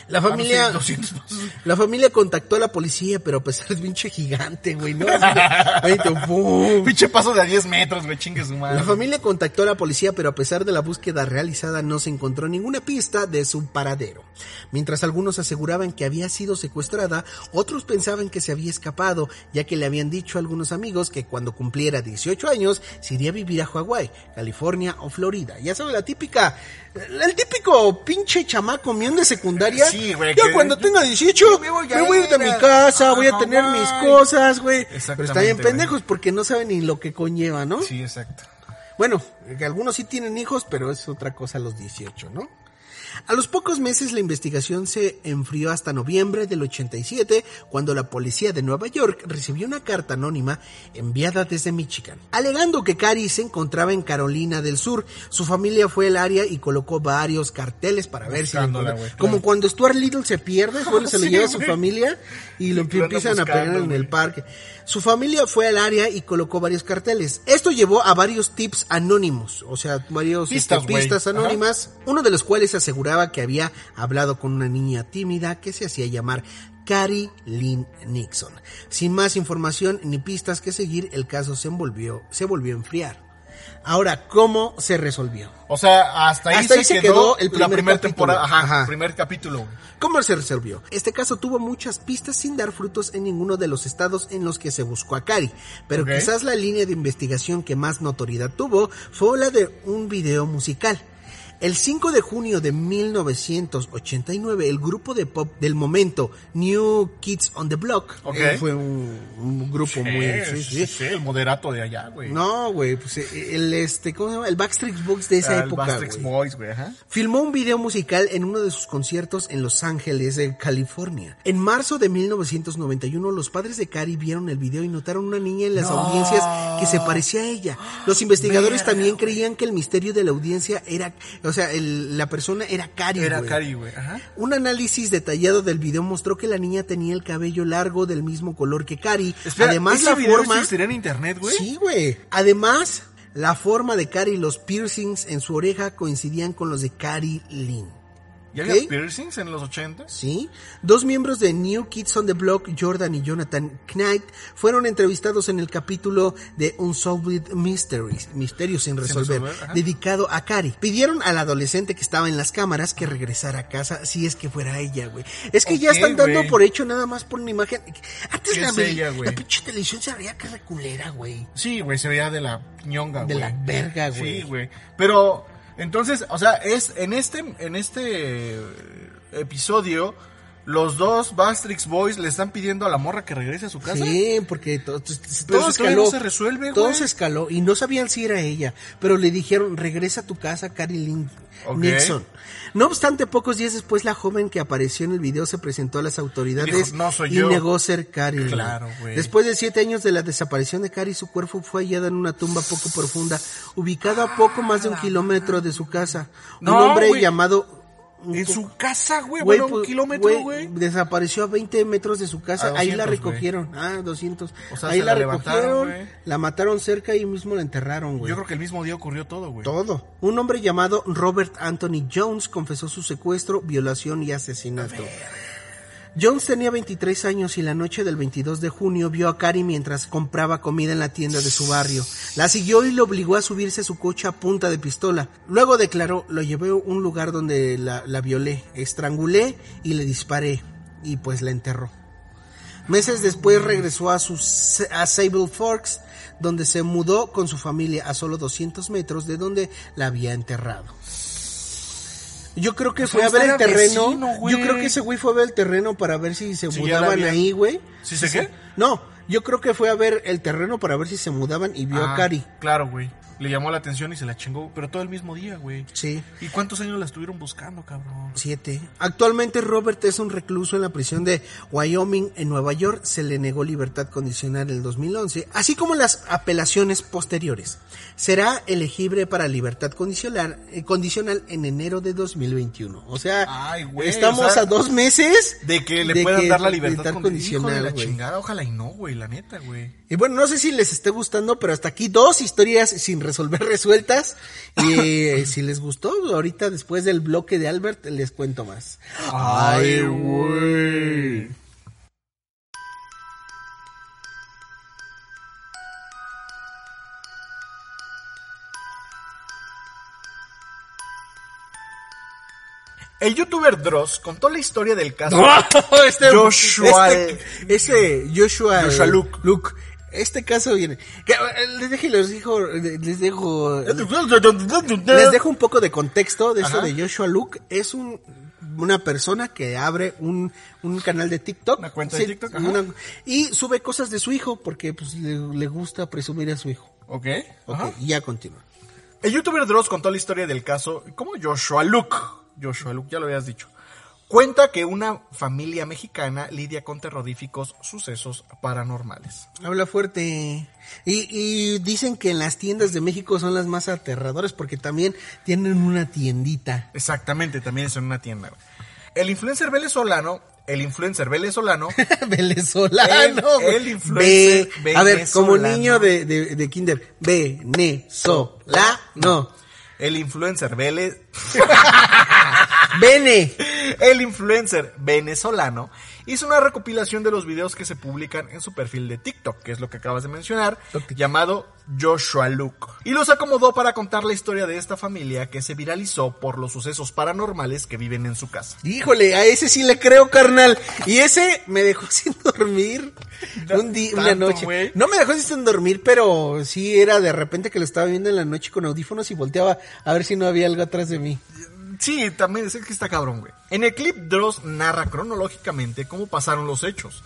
La familia, Ah, no, sí, 200 pasos. la familia contactó a la policía, pero a pesar de pinche gigante, güey, ¿no? Así de, 20, ¡pum! Pinche paso de a 10 metros, güey, chingue su madre. La familia contactó a la policía, pero a pesar de la búsqueda realizada no se encontró ninguna pista de su paradero. Mientras algunos aseguraban que había sido secuestrada, otros pensaban que se había escapado, ya que le habían dicho a algunos amigos que cuando cumpliera 18 años se iría a vivir a Hawái, California o Florida. Ya sabes, la típica, el típico pinche chamaco mión de secundaria. Sí, güey, Ya que- cuando tenga 18, Yo me me voy, a ir de mi casa, voy a tener mis cosas, güey. Pero está bien pendejos porque no saben ni lo que conlleva, ¿no? Sí, exacto. Bueno, algunos sí tienen hijos, pero es otra cosa a los 18, ¿no? A los pocos meses la investigación se enfrió hasta noviembre del 87, cuando la policía de Nueva York recibió una carta anónima enviada desde Michigan, alegando que Cari se encontraba en Carolina del Sur. Su familia fue al área y colocó varios carteles para ver si Buscándola, claro. Como cuando Stuart Little se pierde, bueno, se lo [laughs] Sí, lleva a su familia y lo empiezan a pegar en el parque. Su familia fue al área y colocó varios carteles. Esto llevó a varios tips anónimos, o sea, varios Pistas, este, pistas Ajá. anónimas, uno de los cuales aseguraba que había hablado con una niña tímida que se hacía llamar Carrie Lynn Nixon. Sin más información ni pistas que seguir, el caso se envolvió, se volvió a enfriar. Ahora, ¿cómo se resolvió? O sea, hasta ahí, Hasta se, ahí se quedó, el la primer primera capítulo. temporada. Ajá, Ajá. primer capítulo. ¿Cómo se resolvió? Este caso tuvo muchas pistas sin dar frutos en ninguno de los estados en los que se buscó a Cari, pero quizás la línea de investigación que más notoriedad tuvo fue la de un video musical. El 5 de junio de 1989, el grupo de pop del momento, New Kids on the Block, eh, fue un, un grupo muy... sí, sí. sí, el moderato de allá, güey. No, güey, pues eh, el este, ¿cómo se llama? El Backstreet Boys de esa Ah, el época, Backstreet. Boys, güey, ajá. Filmó un video musical en uno de sus conciertos en Los Ángeles, California. En marzo de 1991, los padres de Cari vieron el video y notaron una niña en las audiencias que se parecía a ella. Los investigadores también creían que el misterio de la audiencia era, o sea, el- la persona era Cari. Era güey. Cari, güey. Un análisis detallado del video mostró que la niña tenía el cabello largo del mismo color que Cari. Espera, Además, ¿ese la video forma. en internet, güey? Sí, güey. Además, la forma de Cari y los piercings en su oreja coincidían con los de Cari Lynn. ¿Ya había piercings en los 80? ¿Sí? Dos miembros de New Kids on the Block, Jordan y Jonathan Knight, fueron entrevistados en el capítulo de Unsolved Mysteries, Misterios sin resolver, resolver, ajá. dedicado a Cari. Pidieron al adolescente que estaba en las cámaras que regresara a casa si es que fuera ella, güey. Es que ya están dando por hecho nada más por una imagen. Antes ¿Qué la, ella, la pinche televisión se veía que reculera, güey. Sí, güey, se veía de la ñonga, De güey. la verga, güey. Sí, güey. Pero, entonces, o sea, es en este, en este eh, episodio, los dos Bastrix Boys le están pidiendo a la morra que regrese a su casa. Sí, porque to- to- Pero todo escaló. no se resuelve, Todo se escaló y no sabían si era ella, pero le dijeron, regresa a tu casa, Cari Lynn. Nixon. No obstante, pocos días después, la joven que apareció en el video se presentó a las autoridades Dijo, "No soy y yo". negó ser Cari Lynn. Claro, güey. Después de siete años de la desaparición de Cari, su cuerpo fue hallado en una tumba poco profunda, ubicada a poco más de un kilómetro de su casa. Un hombre llamado... En su casa, güey, Güey, bueno, un pues, kilómetro, güey. Desapareció a 20 metros de su casa. Ahí la 200, güey. recogieron. Ah, 200. O sea, ahí se la, la recogieron. La mataron cerca y mismo la enterraron, güey. Yo creo que el mismo día ocurrió todo, güey. Todo. Un hombre llamado Robert Anthony Jones confesó su secuestro, violación y asesinato. Jones tenía 23 años y la noche del 22 de junio vio a Cari mientras compraba comida en la tienda de su barrio. La siguió y lo obligó a subirse a su coche a punta de pistola. Luego declaró, lo llevé a un lugar donde la, la violé, estrangulé y le disparé. Y pues la enterró. Meses después regresó a, su, a Sable Forks, donde se mudó con su familia a solo 200 metros de donde la había enterrado. Yo creo que fue a ver el terreno. vecino, güey. yo creo que ese güey fue a ver el terreno para ver si se Si mudaban ahí, güey. ¿Sí sé qué? No, Yo creo que fue a ver el terreno para ver si se mudaban y vio a Ah, Cari. Claro, güey. Le llamó la atención y se la chingó, pero todo el mismo día, güey. Sí. ¿Y cuántos años la estuvieron buscando, cabrón? Siete. Actualmente Robert es un recluso en la prisión de Wyoming en Nueva York. Se le negó libertad condicional en el 2011, así como las apelaciones posteriores. Será elegible para libertad condicional, eh, condicional en enero de 2021. O sea, Ay, güey, estamos o sea, a dos meses De que le puedan que dar la libertad, libertad condicional. Hijo de la güey. chingada, ojalá y no, güey, la neta, güey. Y bueno, no sé si les esté gustando, pero hasta aquí dos historias sin resolver [laughs] resueltas. Y eh, si les gustó, ahorita después del bloque de Albert les cuento más. Ay, güey. El youtuber Dross contó la historia del caso. [laughs] este, Joshua- este- ese Joshua, Joshua eh, Luke. Este caso viene. eh, les dejo, les dejo, les dejo, les dejo un poco de contexto de esto Ajá. de Joshua Luke. Es un una persona que abre un, un canal de TikTok. Una cuenta de TikTok, una- y sube cosas de su hijo porque pues le, le gusta presumir a su hijo. Ok. Ok, ajá. y ya continúa. El youtuber Dross contó la historia del caso, como Joshua Luke. Joshua Luke, ya lo habías dicho. Cuenta que una familia mexicana lidia con terroríficos sucesos paranormales. Habla fuerte. Y, y dicen que en las tiendas de México son las más aterradoras porque también tienen una tiendita. Exactamente, también es en una tienda. El influencer venezolano, el influencer venezolano, [laughs] venezolano. El- el influencer Ve- a ver, como niño de, de, de kinder. Venezolano. el influencer vele- [laughs] [laughs] Bene. el influencer venezolano hizo una recopilación de los videos que se publican en su perfil de TikTok, que es lo que acabas de mencionar, llamado Joshua Luke. Y los acomodó para contar la historia de esta familia que se viralizó por los sucesos paranormales que viven en su casa. Híjole, a ese sí le creo, carnal. Y ese me dejó [laughs] sin dormir un día, una noche. No me dejó sin dormir, pero sí era de repente que lo estaba viendo en la noche con audífonos y volteaba a ver si no había algo atrás de mí. Sí, también es que está cabrón, güey. En el clip, Dross narra cronológicamente cómo pasaron los hechos.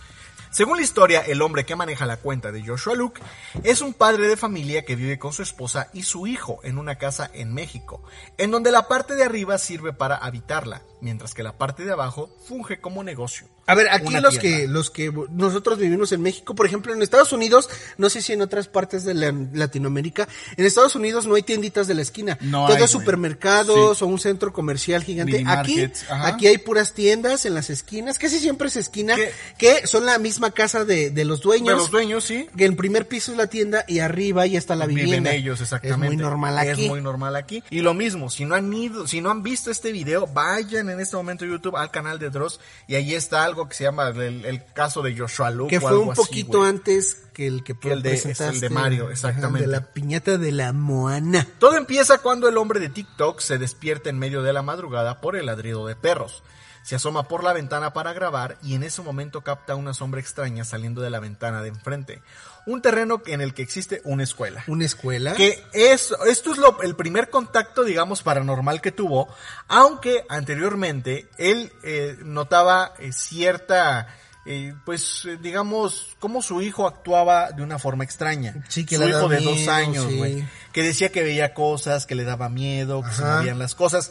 Según la historia, el hombre que maneja la cuenta de Joshua Luke es un padre de familia que vive con su esposa y su hijo en una casa en México, en donde la parte de arriba sirve para habitarla, mientras que la parte de abajo funge como negocio. A ver, aquí los que los que nosotros vivimos en México, por ejemplo, en Estados Unidos, no sé si en otras partes de la- Latinoamérica, en Estados Unidos no hay tienditas de la esquina, No todo hay, es supermercados Sí. o un centro comercial gigante. Aquí, aquí hay puras tiendas en las esquinas, casi siempre es esquina, ¿Qué? que son la misma casa de, de los dueños. De los dueños, sí. Que el primer piso es la tienda y arriba ya está la Viven vivienda. ellos, exactamente. Es muy normal aquí. Es muy normal aquí. Y lo mismo, si no han ido, si no han visto este video, vayan en este momento a YouTube al canal de Dross y ahí está algo que se llama el, el caso de Joshua Luke. que fue un poquito antes que el que, Que el de- es el de presentaste. Mario, Ajá, exactamente. De la piñata de la Moana. Todo empieza cuando el hombre de TikTok se despierta en medio de la madrugada por el ladrido de perros. Se asoma por la ventana para grabar y en ese momento capta una sombra extraña saliendo de la ventana de enfrente. Un terreno en el que existe una escuela. Una escuela. Que es, esto es lo, el primer contacto, digamos, paranormal que tuvo, aunque anteriormente él eh, notaba eh, cierta, eh, pues, eh, digamos, cómo su hijo actuaba de una forma extraña. Sí, que su hijo de dos años, sí. güey. Que decía que veía cosas, que le daba miedo, que se movían las cosas.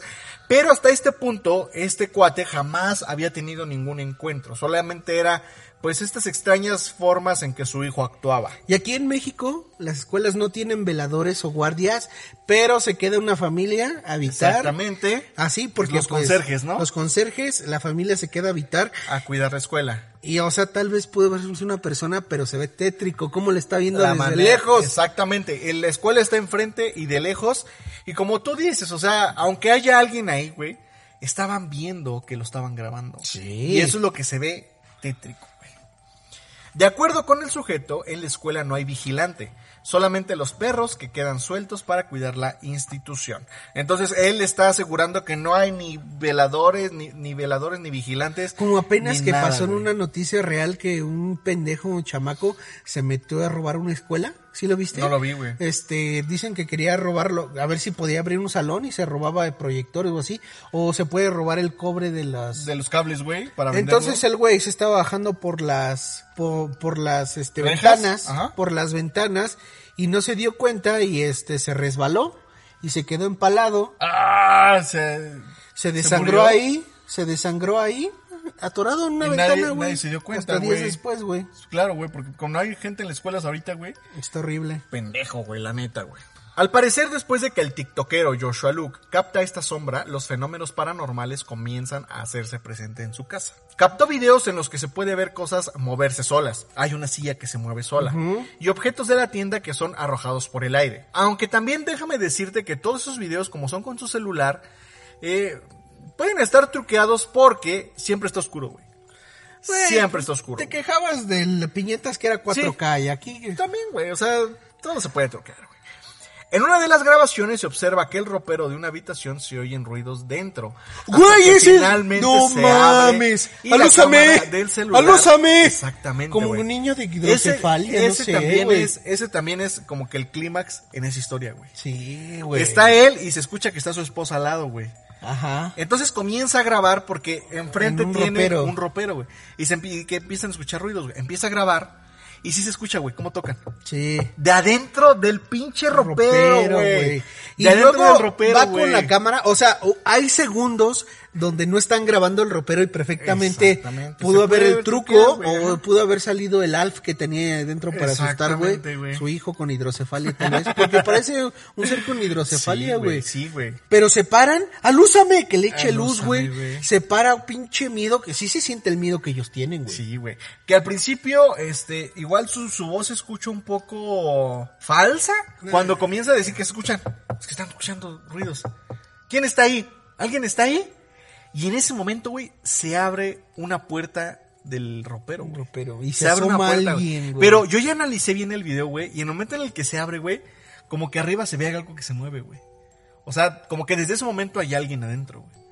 Pero hasta este punto, este cuate jamás había tenido ningún encuentro. Solamente era, pues, estas extrañas formas en que su hijo actuaba. Y aquí en México, las escuelas no tienen veladores o guardias, pero se queda una familia a habitar. Exactamente. Así, porque Los pues, conserjes, ¿no? Los conserjes, la familia se queda a habitar. A cuidar la escuela. Y, o sea, tal vez puede verse una persona, pero se ve tétrico. ¿Cómo le está viendo La desde manera- lejos? Exactamente. En La escuela está enfrente y de lejos. Y como tú dices, o sea, aunque haya alguien ahí, güey, estaban viendo que lo estaban grabando. Sí. Y eso es lo que se ve tétrico, güey. De acuerdo con el sujeto, en la escuela no hay vigilante. Solamente los perros que quedan sueltos para cuidar la institución. Entonces él está asegurando que no hay ni veladores, ni, ni veladores, ni vigilantes. Como apenas que nada, pasó en una noticia real que un pendejo, un chamaco, se metió a robar una escuela. ¿Sí lo viste? No lo vi, güey. Este, dicen que quería robarlo, a ver si podía abrir un salón y se robaba de proyectores o así, o se puede robar el cobre de las... De los cables, güey, para venderlo. Entonces el güey se estaba bajando por las, por, por las, este, ventanas, Ajá. por las ventanas, y no se dio cuenta y este, se resbaló y se quedó empalado, Ah, se... se desangró ahí, se desangró ahí, atorado en una Y ventana, güey. nadie se dio cuenta, Hasta días güey. después, güey. Claro, güey, porque como no hay gente en las escuelas ahorita, güey, Está horrible. pendejo, güey, la neta, güey. Al parecer, después de que el tiktokero Joshua Luke capta esta sombra, los fenómenos paranormales comienzan a hacerse presente en su casa. Captó videos en los que se puede ver cosas moverse solas. Hay una silla que se mueve sola. Y objetos de la tienda que son arrojados por el aire. Aunque también déjame decirte que todos esos videos, como son con su celular, eh, pueden estar truqueados porque siempre está oscuro, güey. Siempre está oscuro. Te quejabas de piñetas que era 4K y aquí... También, güey, o sea, todo se puede truquear, güey. En una de las grabaciones se observa que el ropero de una habitación se oyen ruidos dentro. Güey, ese finalmente no se abre mames. y la Alúzame. cámara del celular- Alúzame. Exactamente, Como un niño de Ese, hidrocefalia, no ese sé, también es, ese también es como que el clímax en esa historia, güey. Sí, güey. Está él y se escucha que está su esposa al lado, güey. Ajá. Entonces comienza a grabar porque enfrente En un tiene ropero. un ropero, güey. Y se empie- que empiezan a escuchar ruidos, güey. Empieza a grabar y sí se escucha, güey, cómo tocan. Sí. De adentro del pinche ropero, güey. Y De luego del ropero, va con la cámara, o sea, hay segundos donde no están grabando el ropero y perfectamente pudo haber el truco o pudo haber salido el Alf que tenía dentro para asustar, güey. Su hijo con hidrocefalia tal vez, porque parece un ser con hidrocefalia, Sí, güey. Sí, güey. Pero se paran, alúzame, que le eche luz, Alúzame, güey. güey. Se para pinche miedo, que sí se siente el miedo que ellos tienen, güey. Sí, güey. Que al principio, este, igual su, su voz se escucha un poco falsa. Cuando comienza a decir que se escuchan, es que están escuchando ruidos. ¿Quién está ahí? ¿Alguien está ahí? Y en ese momento, güey, se abre una puerta del ropero, güey. Ropero. Y se, abre una puerta, alguien, güey. Pero yo ya analicé bien el video, güey, y en el momento en el que se abre, güey, como que arriba se ve algo que se mueve, güey. O sea, como que desde ese momento hay alguien adentro, güey.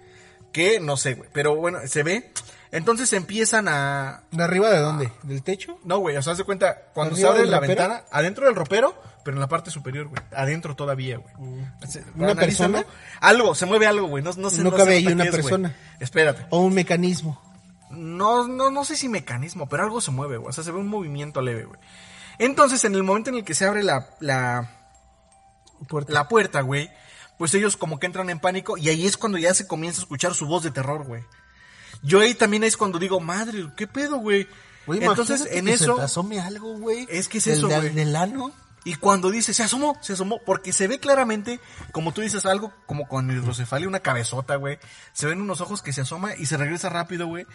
Que no sé, güey, pero bueno, se ve. Entonces empiezan a... ¿De arriba de dónde? ¿Del techo? No, güey, o sea, haz de cuenta, cuando se ¿Arriba abre la ropero? ventana, adentro del ropero, pero en la parte superior, güey. Adentro todavía, güey. Mm. ¿Una persona? Algo, se mueve algo, güey. No, no sé, No cabe ahí una es, persona. Espérate. ¿O un mecanismo? No, no, no sé si mecanismo, pero algo se mueve, güey. O sea, se ve un movimiento leve, güey. Entonces, en el momento en el que se abre la, la, Puerta. la puerta, güey, pues ellos como que entran en pánico y ahí es cuando ya se comienza a escuchar su voz de terror, güey. Yo ahí también es cuando digo, madre, ¿qué pedo, güey? Güey, Entonces, en que eso, Se te asome algo, güey. Es que es eso, güey. Del ano. y cuando dice, se asomó, se asomó, porque se ve claramente, como tú dices, algo como con hidrocefalia, una cabezota, güey. Se ven unos ojos que se asoma y se regresa rápido, güey.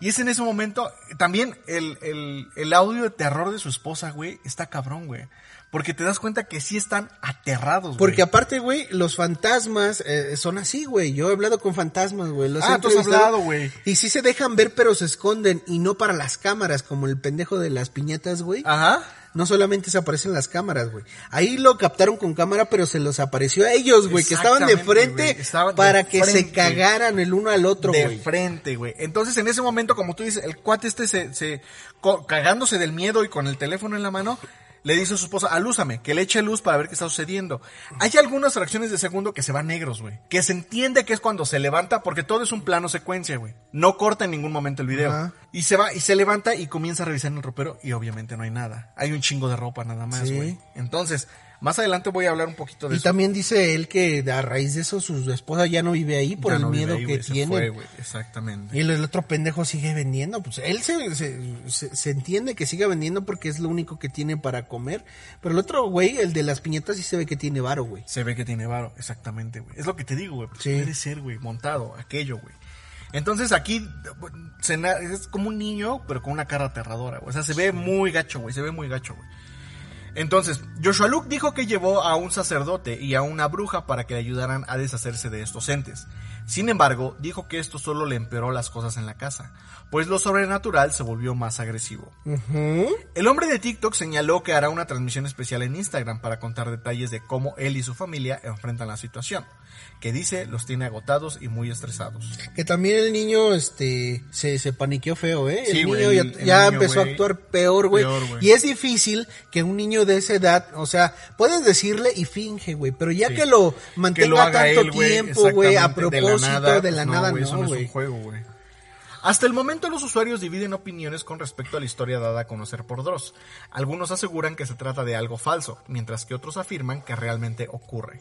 Y es en ese momento, también el, el, el audio de terror de su esposa, güey, está cabrón, güey. Porque te das cuenta que sí están aterrados, güey. Porque aparte, güey, los fantasmas eh, son así, güey. Yo he hablado con fantasmas, güey. los Ah, tú has hablado, güey. Y sí se dejan ver, pero se esconden. Y no para las cámaras, como el pendejo de las piñatas, güey. Ajá. No solamente se aparecen las cámaras, güey. Ahí lo captaron con cámara, pero se los apareció a ellos, güey, que estaban de frente de para que se cagaran el uno al otro, de güey. frente, güey. Entonces, en ese momento, como tú dices, el cuate este se, se cagándose del miedo y con el teléfono en la mano, le dice a su esposa, alúzame, que le eche luz para ver qué está sucediendo. Hay algunas fracciones de segundo que se van negros, güey. Que se entiende que es cuando se levanta, porque todo es un plano secuencia, güey. No corta en ningún momento el video. Y se va, y se levanta y comienza a revisar en el ropero, y obviamente no hay nada. Hay un chingo de ropa nada más, Sí. güey. Entonces, más adelante voy a hablar un poquito de Y eso. también dice él que a raíz de eso su esposa ya no vive ahí por Ya el no miedo ahí, que tiene. fue. Exactamente. Y el, el otro pendejo sigue vendiendo. Pues él se, se, se- se entiende que siga vendiendo porque es lo único que tiene para comer. Pero el otro güey, el de las piñetas, sí se ve que tiene varo, güey. Se ve que tiene varo, exactamente, güey. Es lo que te digo, güey. Pues Sí. Puede ser, güey, montado, aquello, güey. Entonces aquí se es como un niño, pero con una cara aterradora, güey. O sea, se ve muy gacho, güey. Se ve muy gacho, güey. Entonces, Joshua Luke dijo que llevó a un sacerdote y a una bruja para que le ayudaran a deshacerse de estos entes. Sin embargo, dijo que esto solo le empeoró las cosas en la casa, pues lo sobrenatural se volvió más agresivo. El hombre de TikTok señaló que hará una transmisión especial en Instagram para contar detalles de cómo él y su familia enfrentan la situación, que dice los tiene agotados y muy estresados. Que también el niño, este, se, se paniqueó feo, ¿eh? Sí, el niño ya, el ya niño, empezó a actuar peor, güey. Y es difícil que un niño de esa edad, o sea, puedes decirle y finge, güey, pero ya Sí. que lo Que mantenga lo tanto él, tiempo, güey, a propósito de la pues nada, güey, eso no, es güey. un juego, güey. Hasta el momento los usuarios dividen opiniones con respecto a la historia dada a conocer por Dross. Algunos aseguran que se trata de algo falso, mientras que otros afirman que realmente ocurre.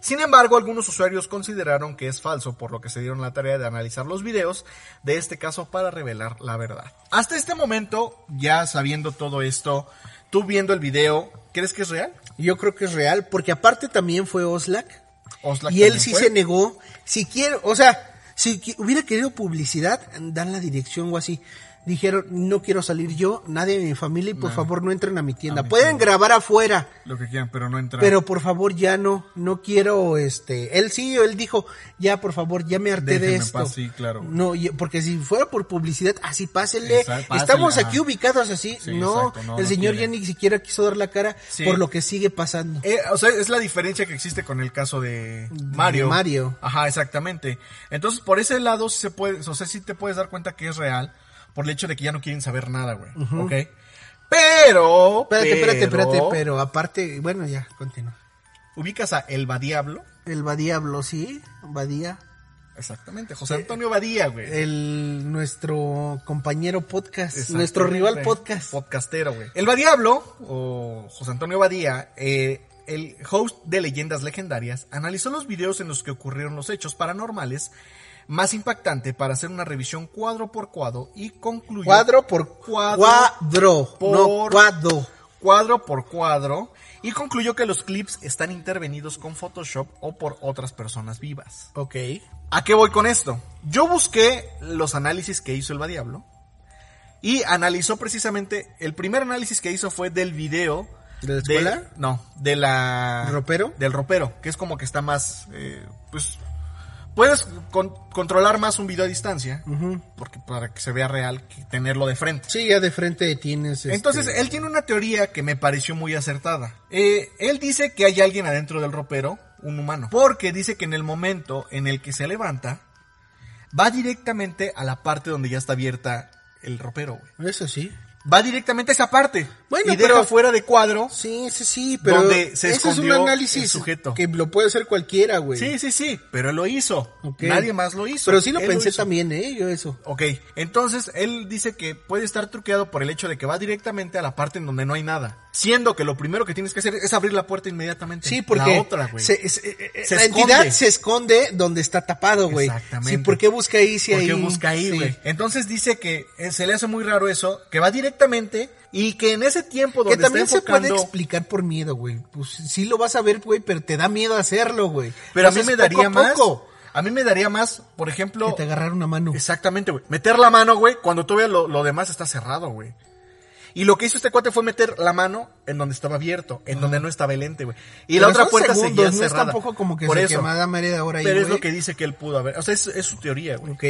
Sin embargo, algunos usuarios consideraron que es falso, por lo que se dieron la tarea de analizar los videos de este caso para revelar la verdad. Hasta este momento, ya sabiendo todo esto, tú viendo el video, ¿crees que es real? Yo creo que es real, porque aparte también fue Oslak. Oxlack Y él sí fue. se negó. Si quiero, o sea, si hubiera querido publicidad, dan la dirección o así. Dijeron, no quiero salir yo, nadie de mi familia, y por favor no entren a mi tienda. mi Pueden grabar afuera, Lo que quieran, pero no pero por favor ya no, no quiero, este, él sí, él dijo, ya por favor, ya me harté de Déjenme esto. paz, sí, claro. No, porque si fuera por publicidad, así pásele. Exacto, pásele, Estamos ajá. aquí ubicados así. Sí, no, exacto, no, el no señor quiere. ya ni siquiera quiso dar la cara Sí. por lo que sigue pasando. Eh, o sea, es la diferencia que existe con el caso de Mario. Mario. Ajá, exactamente. Entonces, por ese lado se puede, o sea, sí te puedes dar cuenta que es real por el hecho de que ya no quieren saber nada, güey. ¿Ok? Pero, Espérate, espérate, pero, espérate, pero aparte, bueno, ya, continúa. ubicas a El Diablo. El Badiablo, sí, Badía. Exactamente, José Antonio Badía, güey. El, nuestro compañero podcast, nuestro rival podcast. Podcastero, güey. El Badiablo, o José Antonio Badía, eh, el host de Leyendas Legendarias, analizó los videos en los que ocurrieron los hechos paranormales más impactante para hacer una revisión cuadro por cuadro y concluyó... Cuadro por Cuadro cuadro, no por- cuadro. cuadro por cuadro y concluyó que los clips están intervenidos con Photoshop o por otras personas vivas. Ok. ¿A qué voy con esto? Yo busqué los análisis que hizo el Badiablo y analizó precisamente, el primer análisis que hizo fue del video. ¿De la escuela? no, de la... ¿Ropero? Del ropero, que es como que está más, eh, pues... Puedes con- controlar más un video a distancia, porque para que se vea real, que tenerlo de frente. Sí, ya de frente tienes. este, Entonces, él tiene una teoría que me pareció muy acertada. Eh, él dice que hay alguien adentro del ropero, un humano. Porque dice que en el momento en el que se levanta, va directamente a la parte donde ya está abierta el ropero, güey. Eso sí. Va directamente a esa parte. Bueno, y deja pero- fuera de cuadro. Sí, sí, sí, pero Donde se ese es un análisis sujeto. que lo puede hacer cualquiera, güey. Sí, sí, sí. Pero él lo hizo. Nadie más lo hizo. Pero sí lo Él pensé también, eh, yo eso. Ok, entonces él dice que puede estar truqueado por el hecho de que va directamente a la parte en donde no hay nada. Siendo que lo primero que tienes que hacer es abrir la puerta inmediatamente. Sí, porque La otra, güey. se- se- eh, eh, Se la esconde. entidad se esconde donde está tapado, güey. Exactamente. Sí, ¿por qué busca ahí si ¿Por ahí? qué busca ahí, Sí. güey? Entonces dice que eh, se le hace muy raro eso, que va directamente y que en ese tiempo Que donde también está se puede enfocando... explicar por miedo, güey. Pues sí lo vas a ver, güey, pero te da miedo hacerlo, güey. Pero a Lo mí me poco daría a más... poco. A mí me daría más, por ejemplo... Que te agarrar una mano. Exactamente, güey. Meter la mano, güey, cuando todavía lo, lo demás está cerrado, güey. Y lo que hizo este cuate fue meter la mano en donde estaba abierto, en donde no estaba el ente, güey. Y Pero la otra puerta segundos, seguía no es cerrada. tampoco como que Por se eso. quemada media hora ahí, Pero es güey. lo que dice que él pudo haber. O sea, es, es su teoría, güey. Ok.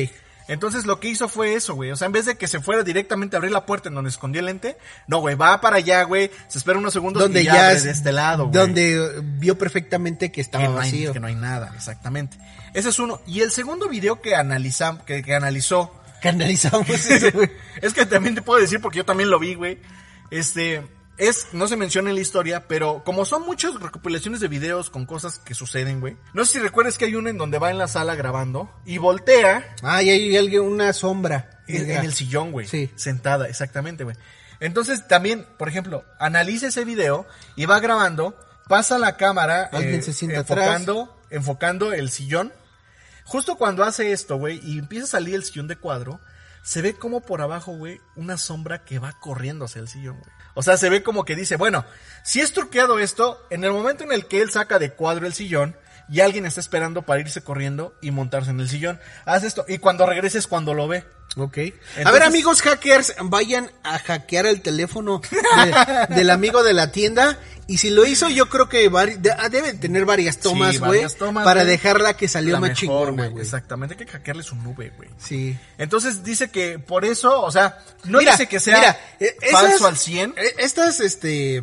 Entonces lo que hizo fue eso, güey. O sea, en vez de que se fuera directamente a abrir la puerta en donde escondió el lente, no, güey, va para allá, güey, se espera unos segundos Donde y ya, ya abre es- de este lado, güey. Donde eh, vio perfectamente que que estaba hay, vacío. que no hay nada, exactamente. Ese es uno. Y el segundo video que analizam, que, que analizó, Que analizamos [laughs] es que también te puedo decir porque yo también lo vi, güey. Este, es, no se menciona en la historia, pero como son muchas recopilaciones de videos con cosas que suceden, güey. No sé si recuerdas que hay uno en donde va en la sala grabando y voltea Ah, y hay alguien, una sombra. en, en el sillón, güey. Sí. Sentada, exactamente, güey. Entonces también, por ejemplo, analiza ese video y va grabando, pasa la cámara eh, Alguien se enfocando, enfocando el sillón. Justo cuando hace esto, güey, y empieza a salir el sillón de cuadro, se ve como por abajo, güey, una sombra que va corriendo hacia el sillón, güey. O sea, se ve como que dice, bueno, si es truqueado esto, en el momento en el que él saca de cuadro el sillón, y alguien está esperando para irse corriendo y montarse en el sillón. Haz esto, y cuando regreses cuando lo ve. Ok. a ver, amigos hackers, vayan a hackear el teléfono de- [laughs] del amigo de la tienda. Y si lo hizo, yo creo que vari- de- ah, debe tener varias tomas, güey. para güey. dejarla que salió más chingona, güey. Exactamente, hay que hackearle su nube, güey. Sí. Entonces dice que por eso, o sea, no Mira, dice que sea mira, eh, falso esas- al 100. eh, Estas, este.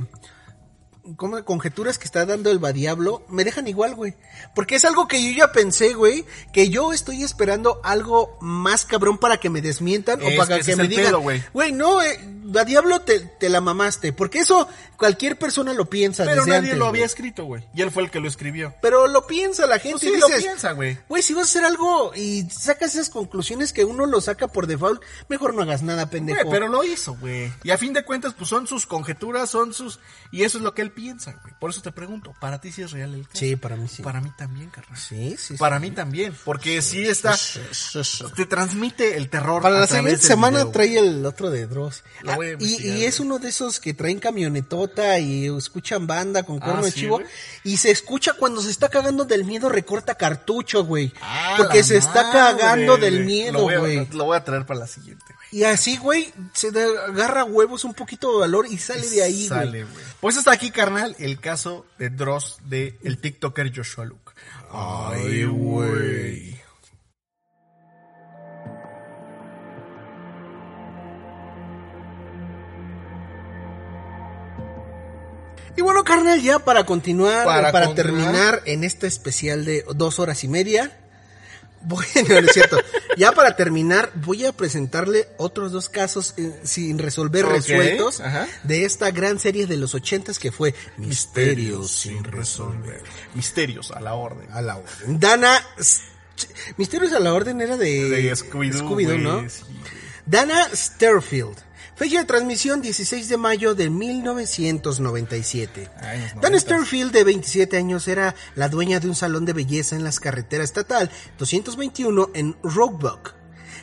Como conjeturas que está dando el Diablo me dejan igual, güey. Porque es algo que yo ya pensé, güey, que yo estoy esperando algo más cabrón para que me desmientan Es o para que que, me digan, güey. no, eh, Diablo te, te la mamaste, porque eso cualquier persona lo piensa Pero desde nadie antes, lo había escrito, güey. Y él fue el que lo escribió. Pero lo piensa la gente Pues sí, lo dices, piensa, güey. Güey, si vas a hacer algo y sacas esas conclusiones que uno lo saca por default, mejor no hagas nada, pendejo. Güey, pero lo hizo, güey. Y a fin de cuentas, pues son sus conjeturas, son sus... Y eso es lo que él piensa, güey. Por eso te pregunto, ¿para ti sí es real el caso? Sí, para mí sí. Para mí también, carnal. Sí, sí, sí. Para mí también, porque sí está... Te transmite el terror. Para a la siguiente semana video. trae el otro de Dross. Lo voy a Ah, y, y es uno de esos que traen camionetota y escuchan banda con cuerno Ah, de ¿sí, chivo. Y se escucha cuando se está cagando del miedo, recorta cartucho, güey. Ah, porque se está cagando del miedo, güey. Lo voy a traer para la siguiente. Y así, güey, se agarra huevos, un poquito de valor y sale de ahí, güey. Sale, güey. Pues hasta aquí, carnal, el caso de Dross de el TikToker Joshua Luke. Ay, güey. Y bueno, carnal, ya para continuar, Para para, continuar. terminar en este especial de dos horas y media, voy, no, es cierto, ya para terminar voy a presentarle otros dos casos eh, sin resolver resueltos ajá. de esta gran serie de los ochentas que fue Misterios sin resolver. Misterios a la orden. a la orden. Dana, Misterios a la orden era de, De Scooby-Doo, güey, ¿no? sí. Dana Sterfield. Fecha de transmisión 16 de mayo de 1997. Ay, los Dana noventas. Sterfield, de 27 años, era la dueña de un salón de belleza en las carreteras estatal 221 en Roebuck,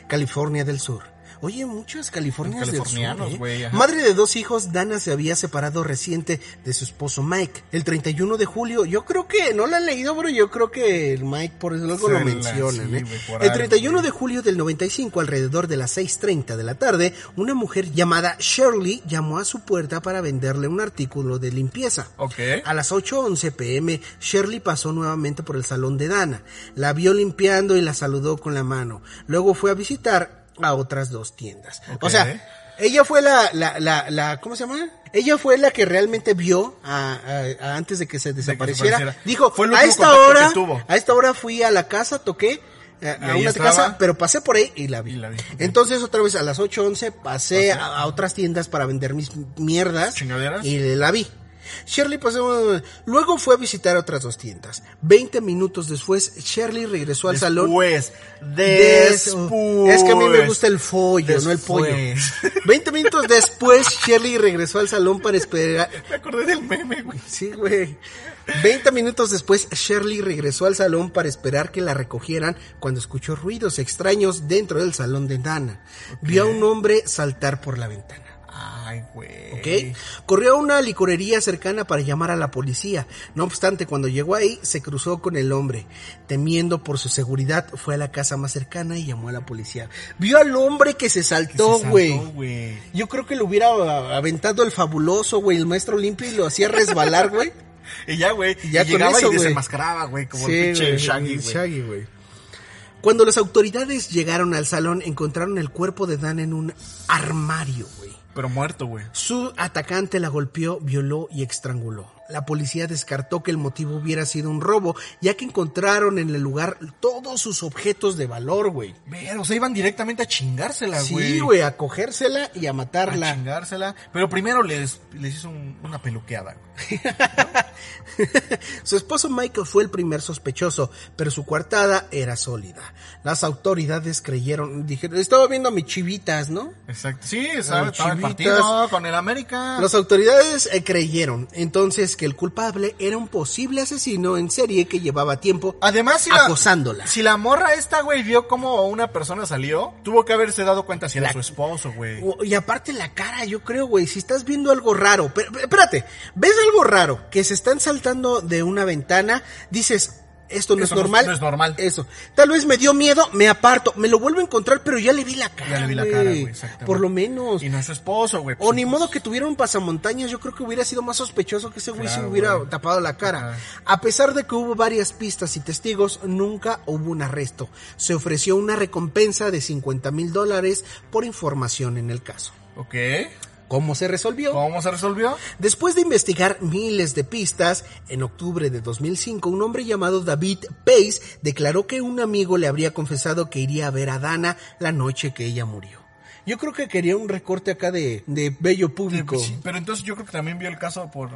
California del Sur. Oye, muchos californianos del sur. Californianos, ¿eh? Madre de dos hijos, Dana se había separado reciente de su esposo Mike. El 31 de julio, yo creo que, no la han leído, pero yo creo que el Mike por algo Se lo la- mencionan. sí, ¿eh? El algo, 31 güey. de julio del 95, alrededor de las 6.30 de la tarde, una mujer llamada Shirley llamó a su puerta para venderle un artículo de limpieza. Ok. A las 8.11 pm, Shirley pasó nuevamente por el salón de Dana. La vio limpiando y la saludó con la mano. Luego fue a visitar a otras dos tiendas. O sea, ella fue la, la, la, la, ¿cómo se llama? Ella fue la que realmente vio a, a- a- antes de que se desapareciera. desapareciera. Dijo, Fue a esta hora, que tuvo". a esta hora fui a la casa, toqué eh, a una estaba. casa, pero pasé por ahí y la vi. Y la vi, ok. Entonces otra vez a las 8.11 pasé a, a otras tiendas para vender mis mierdas. ¿Chingaderas? Y la vi. Shirley pasó, luego fue a visitar otras dos tiendas. Veinte minutos después, Shirley regresó al salón. Después. Des- Después. Es que a mí me gusta el follo, no el pollo. [laughs] Veinte minutos después, Shirley regresó al salón para esperar. Me acordé del meme, güey. Sí, güey. Veinte minutos después, Shirley regresó al salón para esperar que la recogieran cuando escuchó ruidos extraños dentro del salón de Dana. Vio a un hombre saltar por la ventana. Ay, güey. ¿Ok? Corrió a una licorería cercana para llamar a la policía. No obstante, cuando llegó ahí, se cruzó con el hombre. Temiendo por su seguridad, fue a la casa más cercana y llamó a la policía. Vio al hombre que se saltó, güey. Yo creo que lo hubiera aventado el fabuloso, güey, el maestro limpio y lo hacía resbalar, güey. [laughs] Y ya, güey. Y ya y con llegaba eso, y desenmascaraba, güey. Como Sí, el pinche Shaggy, güey. Shaggy, güey. Cuando las autoridades llegaron al salón, encontraron el cuerpo de Dan en un armario, güey. Pero muerto, güey. Su atacante la golpeó, violó y estranguló. La policía descartó que el motivo hubiera sido un robo, ya que encontraron en el lugar todos sus objetos de valor, güey. Ver, o sea, iban directamente a chingársela, güey. Sí, güey, a cogérsela y a A matarla. chingársela. Pero primero les, les hizo un- una peluqueada, güey. [laughs] Su esposo Michael fue el primer sospechoso, pero su coartada era sólida. Las autoridades creyeron, dijeron, estaba viendo a mis chivitas, ¿no? Exacto. Sí, estaba, estaba el partido con el América. Las autoridades eh, creyeron entonces que el culpable era un posible asesino en serie que llevaba tiempo Además, si la, acosándola. si la morra esta, güey, vio cómo una persona salió, tuvo que haberse dado cuenta si era La- su esposo, güey. Y aparte la cara, yo creo, güey, si estás viendo algo raro, pero, espérate, ves algo raro, que se están saltando de una ventana, dices, esto no Eso es no- normal. no es normal. Eso. Tal vez me dio miedo, me aparto, me lo vuelvo a encontrar, pero ya le vi la cara. Ya le vi la cara, güey, exactamente. Por lo menos. Y no es su esposo, güey. O ni modo que tuviera un pasamontañas, yo creo que hubiera sido más sospechoso que ese güey Claro, se hubiera tapado la cara. A pesar de que hubo varias pistas y testigos, nunca hubo un arresto. Se ofreció una recompensa de 50 mil dólares por información en el caso. Ok. ¿Cómo se resolvió? ¿Cómo se resolvió? Después de investigar miles de pistas, en octubre de 2005 un hombre llamado David Pace declaró que un amigo le habría confesado que iría a ver a Dana la noche que ella murió. Yo creo que quería un recorte acá de, de bello público. Sí, pero entonces yo creo que también vio el caso por...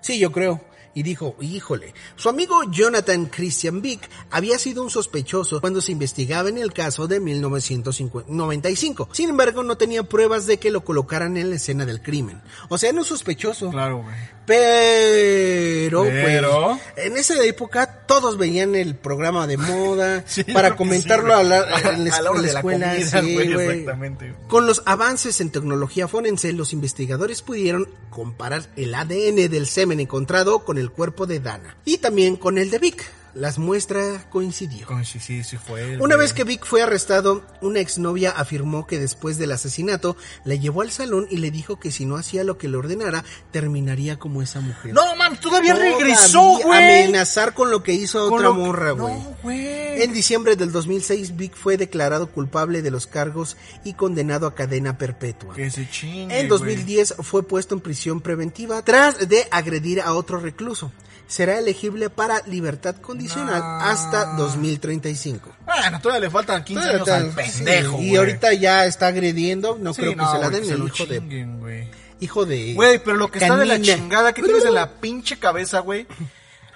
Sí, yo creo. Y dijo, híjole, su amigo Jonathan Christian Vick había sido un sospechoso cuando se investigaba en el caso de 1995. Sin embargo, no tenía pruebas de que lo colocaran en la escena del crimen. O sea, no es sospechoso. Claro, güey. Pero, Pero- pues, en esa época todos veían el programa de moda [laughs] Sí, para comentarlo sí, a la, en [laughs] la, A la hora de la escuela. comida, sí, güey. exactamente. Con los avances en tecnología forense, los investigadores pudieron comparar el ADN del semen encontrado con el cuerpo de Dana y también con el de Vic. Las muestras coincidió. Sí, sí, sí fue él, Una vez que Vic fue arrestado, una exnovia afirmó que después del asesinato le llevó al salón y le dijo que si no hacía lo que le ordenara, terminaría como esa mujer. No, man, todavía Todavía regresó, güey. Amenazar con lo que hizo Con otra que- morra, güey. No. En diciembre del 2006, Vic fue declarado culpable de los cargos y condenado a cadena perpetua. Que se chingue, En 2010 fue puesto en prisión preventiva tras de agredir a otro recluso. Será elegible para libertad condicional No. hasta 2035. güey. Bueno, todavía le faltan 15 años al pendejo, sí. Y ahorita ya está agrediendo, no Sí, creo que no, se la den se hijo de güey. hijo de Güey, pero lo que está de la chingada que tienes en la [laughs] pinche cabeza, güey.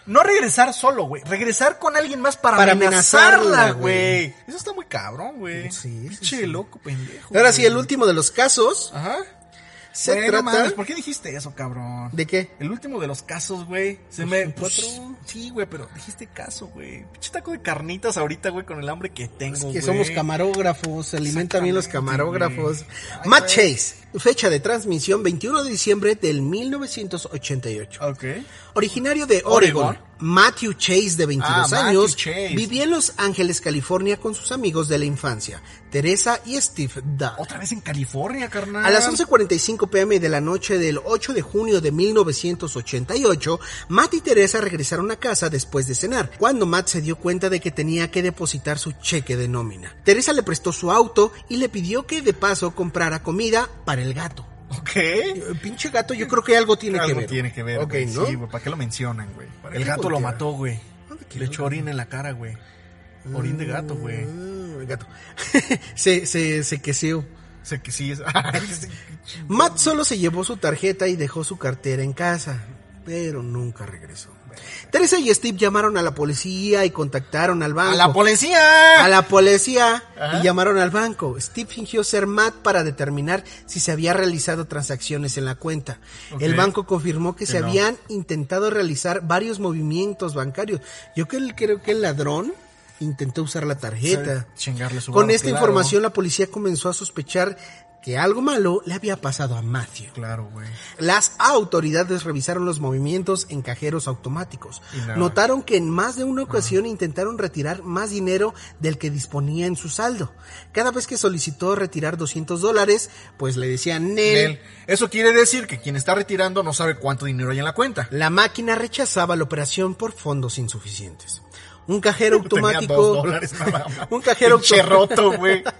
No regresar solo, güey. Regresar con alguien más para, Para amenazarla, güey. Eso está muy cabrón, güey. Sí, Pinche sí. loco, pendejo. Ahora sí, el último de los casos Ajá. Se Güey, no trata mames, ¿por qué dijiste eso, cabrón? de qué? El último de los casos, güey. Se Pues, me. cuatro. Sí, güey, pero dijiste caso, güey. Pinche taco de carnitas ahorita, güey, con el hambre que tengo. Es que somos camarógrafos, se alimentan bien los camarógrafos. Ay, Matt. Chase, fecha de transmisión 21 de diciembre del 1988. Ok. Originario de Oregon, Oregon. Matthew Chase, de 22 Ah, años, vivía en Los Ángeles, California, con sus amigos de la infancia, Teresa y Steve Dunn. Otra vez en California, carnal. A las 11.45 pm de la noche del 8 de junio de 1988, Matt y Teresa regresaron a casa después de cenar, cuando Matt se dio cuenta de que tenía que depositar su cheque de nómina. Teresa le prestó su auto y le pidió que de paso comprara comida para el gato. Ok. El pinche gato yo creo que algo tiene Algo que ver. tiene que ver, Ok, güey. ¿no? Sí, güey, ¿para qué lo mencionan, güey? ¿Para El gato lo mató, güey. ¿Dónde quedó Le echó orín en la cara, güey. Orín de gato, güey. Ah, el gato. [laughs] se, se, se queseó. Sé que sí es. [laughs] Matt solo se llevó su tarjeta y dejó su cartera en casa, pero nunca regresó. Teresa y Steve llamaron a la policía y contactaron al banco. ¡A la policía! A la policía Ajá. y llamaron al banco. Steve fingió ser Matt para determinar si se había realizado transacciones en la cuenta. El banco confirmó que, Que se no. habían intentado realizar varios movimientos bancarios. Yo creo, que el ladrón intentó usar la tarjeta. Chingarle su Con esta claro. información la policía comenzó a sospechar que algo malo le había pasado a Matthew. Claro, güey. Las autoridades revisaron los movimientos en cajeros automáticos. Notaron que en más de una ocasión intentaron retirar más dinero del que disponía en su saldo. Cada vez que solicitó retirar 200 dólares, pues le decían Nel. Nel. Eso quiere decir que quien está retirando no sabe cuánto dinero hay en la cuenta. La máquina rechazaba la operación por fondos insuficientes. Un cajero automático. Tenía dos dólares [laughs] un cajero automático. roto, güey. [laughs]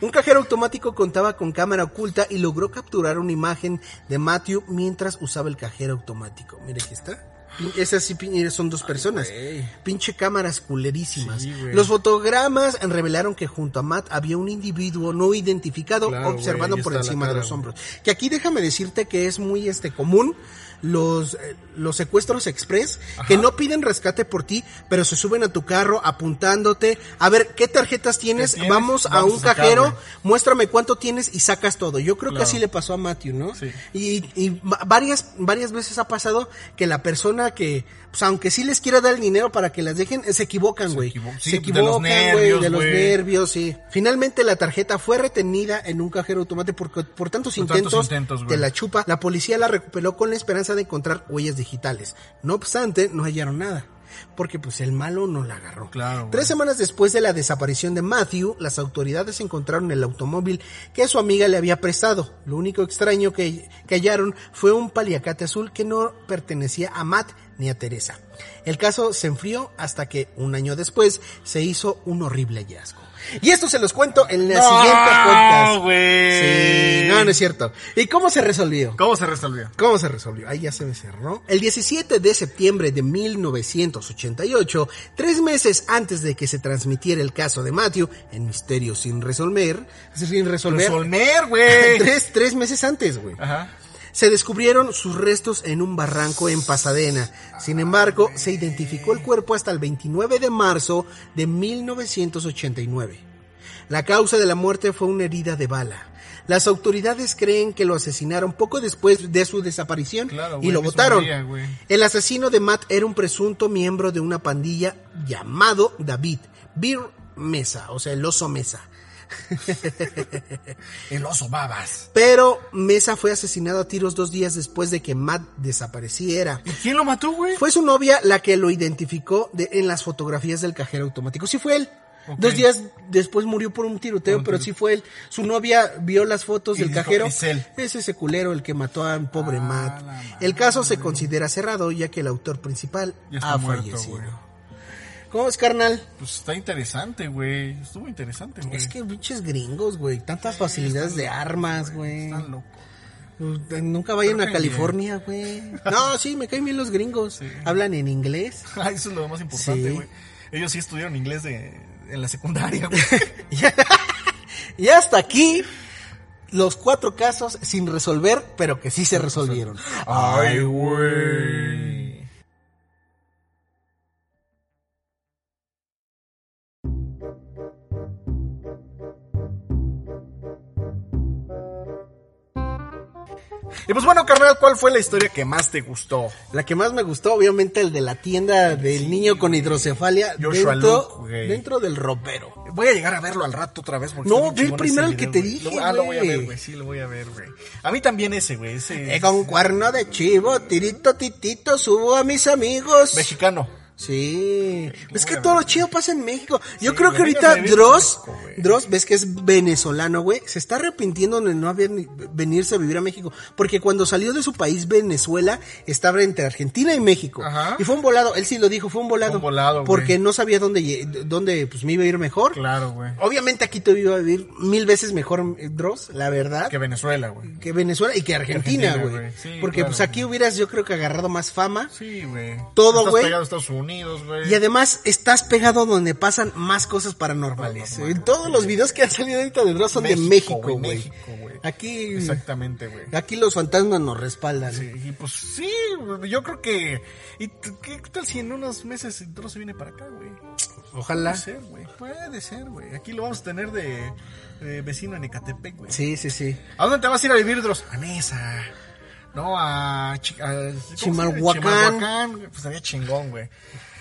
Un cajero automático contaba con cámara oculta y logró capturar una imagen de Matthew mientras usaba el cajero automático. Mire aquí está. Esas sí son dos personas. Pinche cámaras culerísimas. Sí. Los fotogramas revelaron que junto a Matt había un individuo no identificado Claro, observando por encima de los hombros. Que aquí déjame decirte que es muy este común los, eh, los secuestros express que no piden rescate por ti, pero se suben a tu carro apuntándote. A ver, ¿qué tarjetas tienes? tienes? Vamos, a un a cajero, muéstrame cuánto tienes y sacas todo. Yo creo que así le pasó a Matthew, ¿no? Sí. Y, y va- varias, varias veces ha pasado que la persona que, pues aunque sí les quiera dar el dinero para que las dejen, eh, se equivocan, güey. equivo- sí, se de los equivocan, güey, de los nervios, sí. Finalmente la tarjeta fue retenida en un cajero automático porque por tantos Por intentos, tantos intentos, güey. de la chupa, la policía la recuperó con la esperanza de encontrar huellas digitales. No obstante, no hallaron nada. Porque pues el malo no la agarró. Claro. Tres semanas después de la desaparición de Matthew, las autoridades encontraron el automóvil que su amiga le había prestado. Lo único extraño que, que hallaron fue un paliacate azul que no pertenecía a Matt ni a Teresa. El caso se enfrió hasta que un año después se hizo un horrible hallazgo. Y esto se los cuento en la siguiente podcast. Sí, no, no es cierto. ¿Y cómo se resolvió? ¿Cómo se resolvió? ¿Cómo se resolvió? Ahí ya se me cerró. El 17 de septiembre de 1988, tres meses antes de que se transmitiera el caso de Matthew en Misterio sin resolver, sin resolver, Resolver, güey. [laughs] tres, tres meses antes, güey. Ajá. Se descubrieron sus restos en un barranco en Pasadena. Sin embargo, se identificó el cuerpo hasta el 29 de marzo de 1989. La causa de la muerte fue una herida de bala. Las autoridades creen que lo asesinaron poco después de su desaparición Claro, y lo votaron. el asesino de Matt era un presunto miembro de una pandilla llamado David Bir Mesa, o sea, el oso Mesa. [laughs] El oso babas. Pero Mesa fue asesinado a tiros dos días después de que Matt desapareciera. ¿Y quién lo mató, güey? Fue su novia la que lo identificó de- en las fotografías del cajero automático. Sí fue él. Dos días después murió por un tiroteo, Por un pero tiro- sí fue él. Su novia vio las fotos Y del dijo, cajero. "Es él". Es ese culero el que mató a un pobre Ah, Matt. El caso se considera cerrado ya que el autor principal Ya está ha muerto, fallecido. güey. ¿Cómo es, carnal? Pues está interesante, güey. Estuvo interesante, güey. Es que pinches gringos, güey. Tantas facilidades de armas, güey. Están locos. Pues, Nunca vayan Me a California, güey. No, sí, me caen bien los gringos. Sí. Hablan en inglés. Ay, [laughs] Eso es lo más importante, Sí. güey. Ellos sí estudiaron inglés de, en la secundaria, güey. [laughs] Y hasta aquí los cuatro casos sin resolver, pero que sí se resolvieron. Ay, güey. Y pues bueno, carnal, ¿cuál fue la historia que más te gustó? La que más me gustó, obviamente, el de la tienda del niño con hidrocefalia Joshua dentro, Luke, dentro del ropero. Voy a llegar a verlo al rato otra vez. Porque No, ve chingón primero el que te dije, Lo- Ah, lo voy a ver, güey. güey. Sí, lo voy a ver, güey. A mí también ese, güey. Ese Eh, con cuerno de chivo, tirito, titito, subo a mis amigos. mexicano. Sí, es que todo lo chido pasa en México. Yo Sí, creo que ahorita Dross, México. Dross, ves que es venezolano, güey, se está arrepintiendo de no haber ni- venirse a vivir a México. Porque cuando salió de su país, Venezuela, estaba entre Argentina y México. Ajá. Y fue un volado, él sí lo dijo, fue un volado. Fue un volado, güey. Porque no sabía dónde, dónde pues, me iba a ir mejor. Claro, güey. Obviamente aquí te iba a vivir mil veces mejor eh, Dross, la verdad. Que Venezuela, güey. que Venezuela y que Argentina, Argentina, güey. Sí, Porque claro, pues aquí hubieras yo creo que agarrado más fama. Sí, güey. Todo, Estás güey. pegado a Estados Unidos, güey. Y además estás pegado donde pasan más cosas paranormales. Todos los videos que han salido ahorita de Dross son de México, güey, güey. México, güey. Aquí, Exactamente, güey. aquí los fantasmas nos respaldan. Sí, y pues sí, yo creo que... ¿Y t- qué tal si en unos meses trozo viene para acá, güey? Ojalá. Puede ser, güey. Puede ser, güey. Aquí lo vamos a tener de, de vecino en Ecatepec, güey. Sí, sí, sí. ¿A dónde te vas a ir a vivir, Dross? A Mesa. No, a... A-. Chimalhuacán. Pues estaría chingón, güey.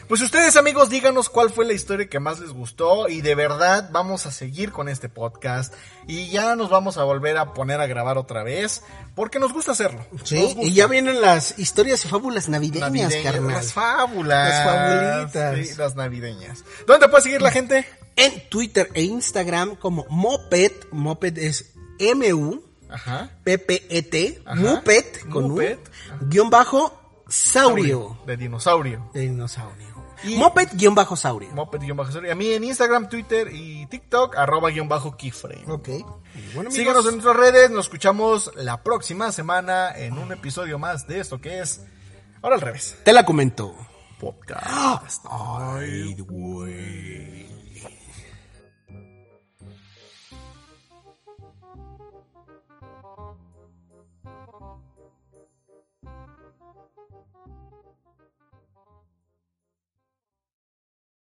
Pues ustedes, amigos, díganos cuál fue la historia que más les gustó y de verdad vamos a seguir con este podcast y ya nos vamos a volver a poner a grabar otra vez porque nos gusta hacerlo. Sí, gusta. y ya vienen las historias y fábulas navideñas, Navideñas, carnal. Las fábulas. Las fabulitas. Sí, las navideñas. ¿Dónde puede seguir la gente? En Twitter e Instagram como Moped, Moped es M-U, Ajá. P-P-E-T, Ajá. Con Muped. U, guion bajo, saurio. De dinosaurio. De dinosaurio. Y- Moped guion bajo saurio. Moped-saurio. A mí en Instagram, Twitter y TikTok, arroba guion bajo keyframe. Ok. Bueno, Síganos en nuestras redes, nos escuchamos la próxima semana en un episodio más de esto que es Ahora al revés. te la comento. Podcast. [gasps] Ay, güey.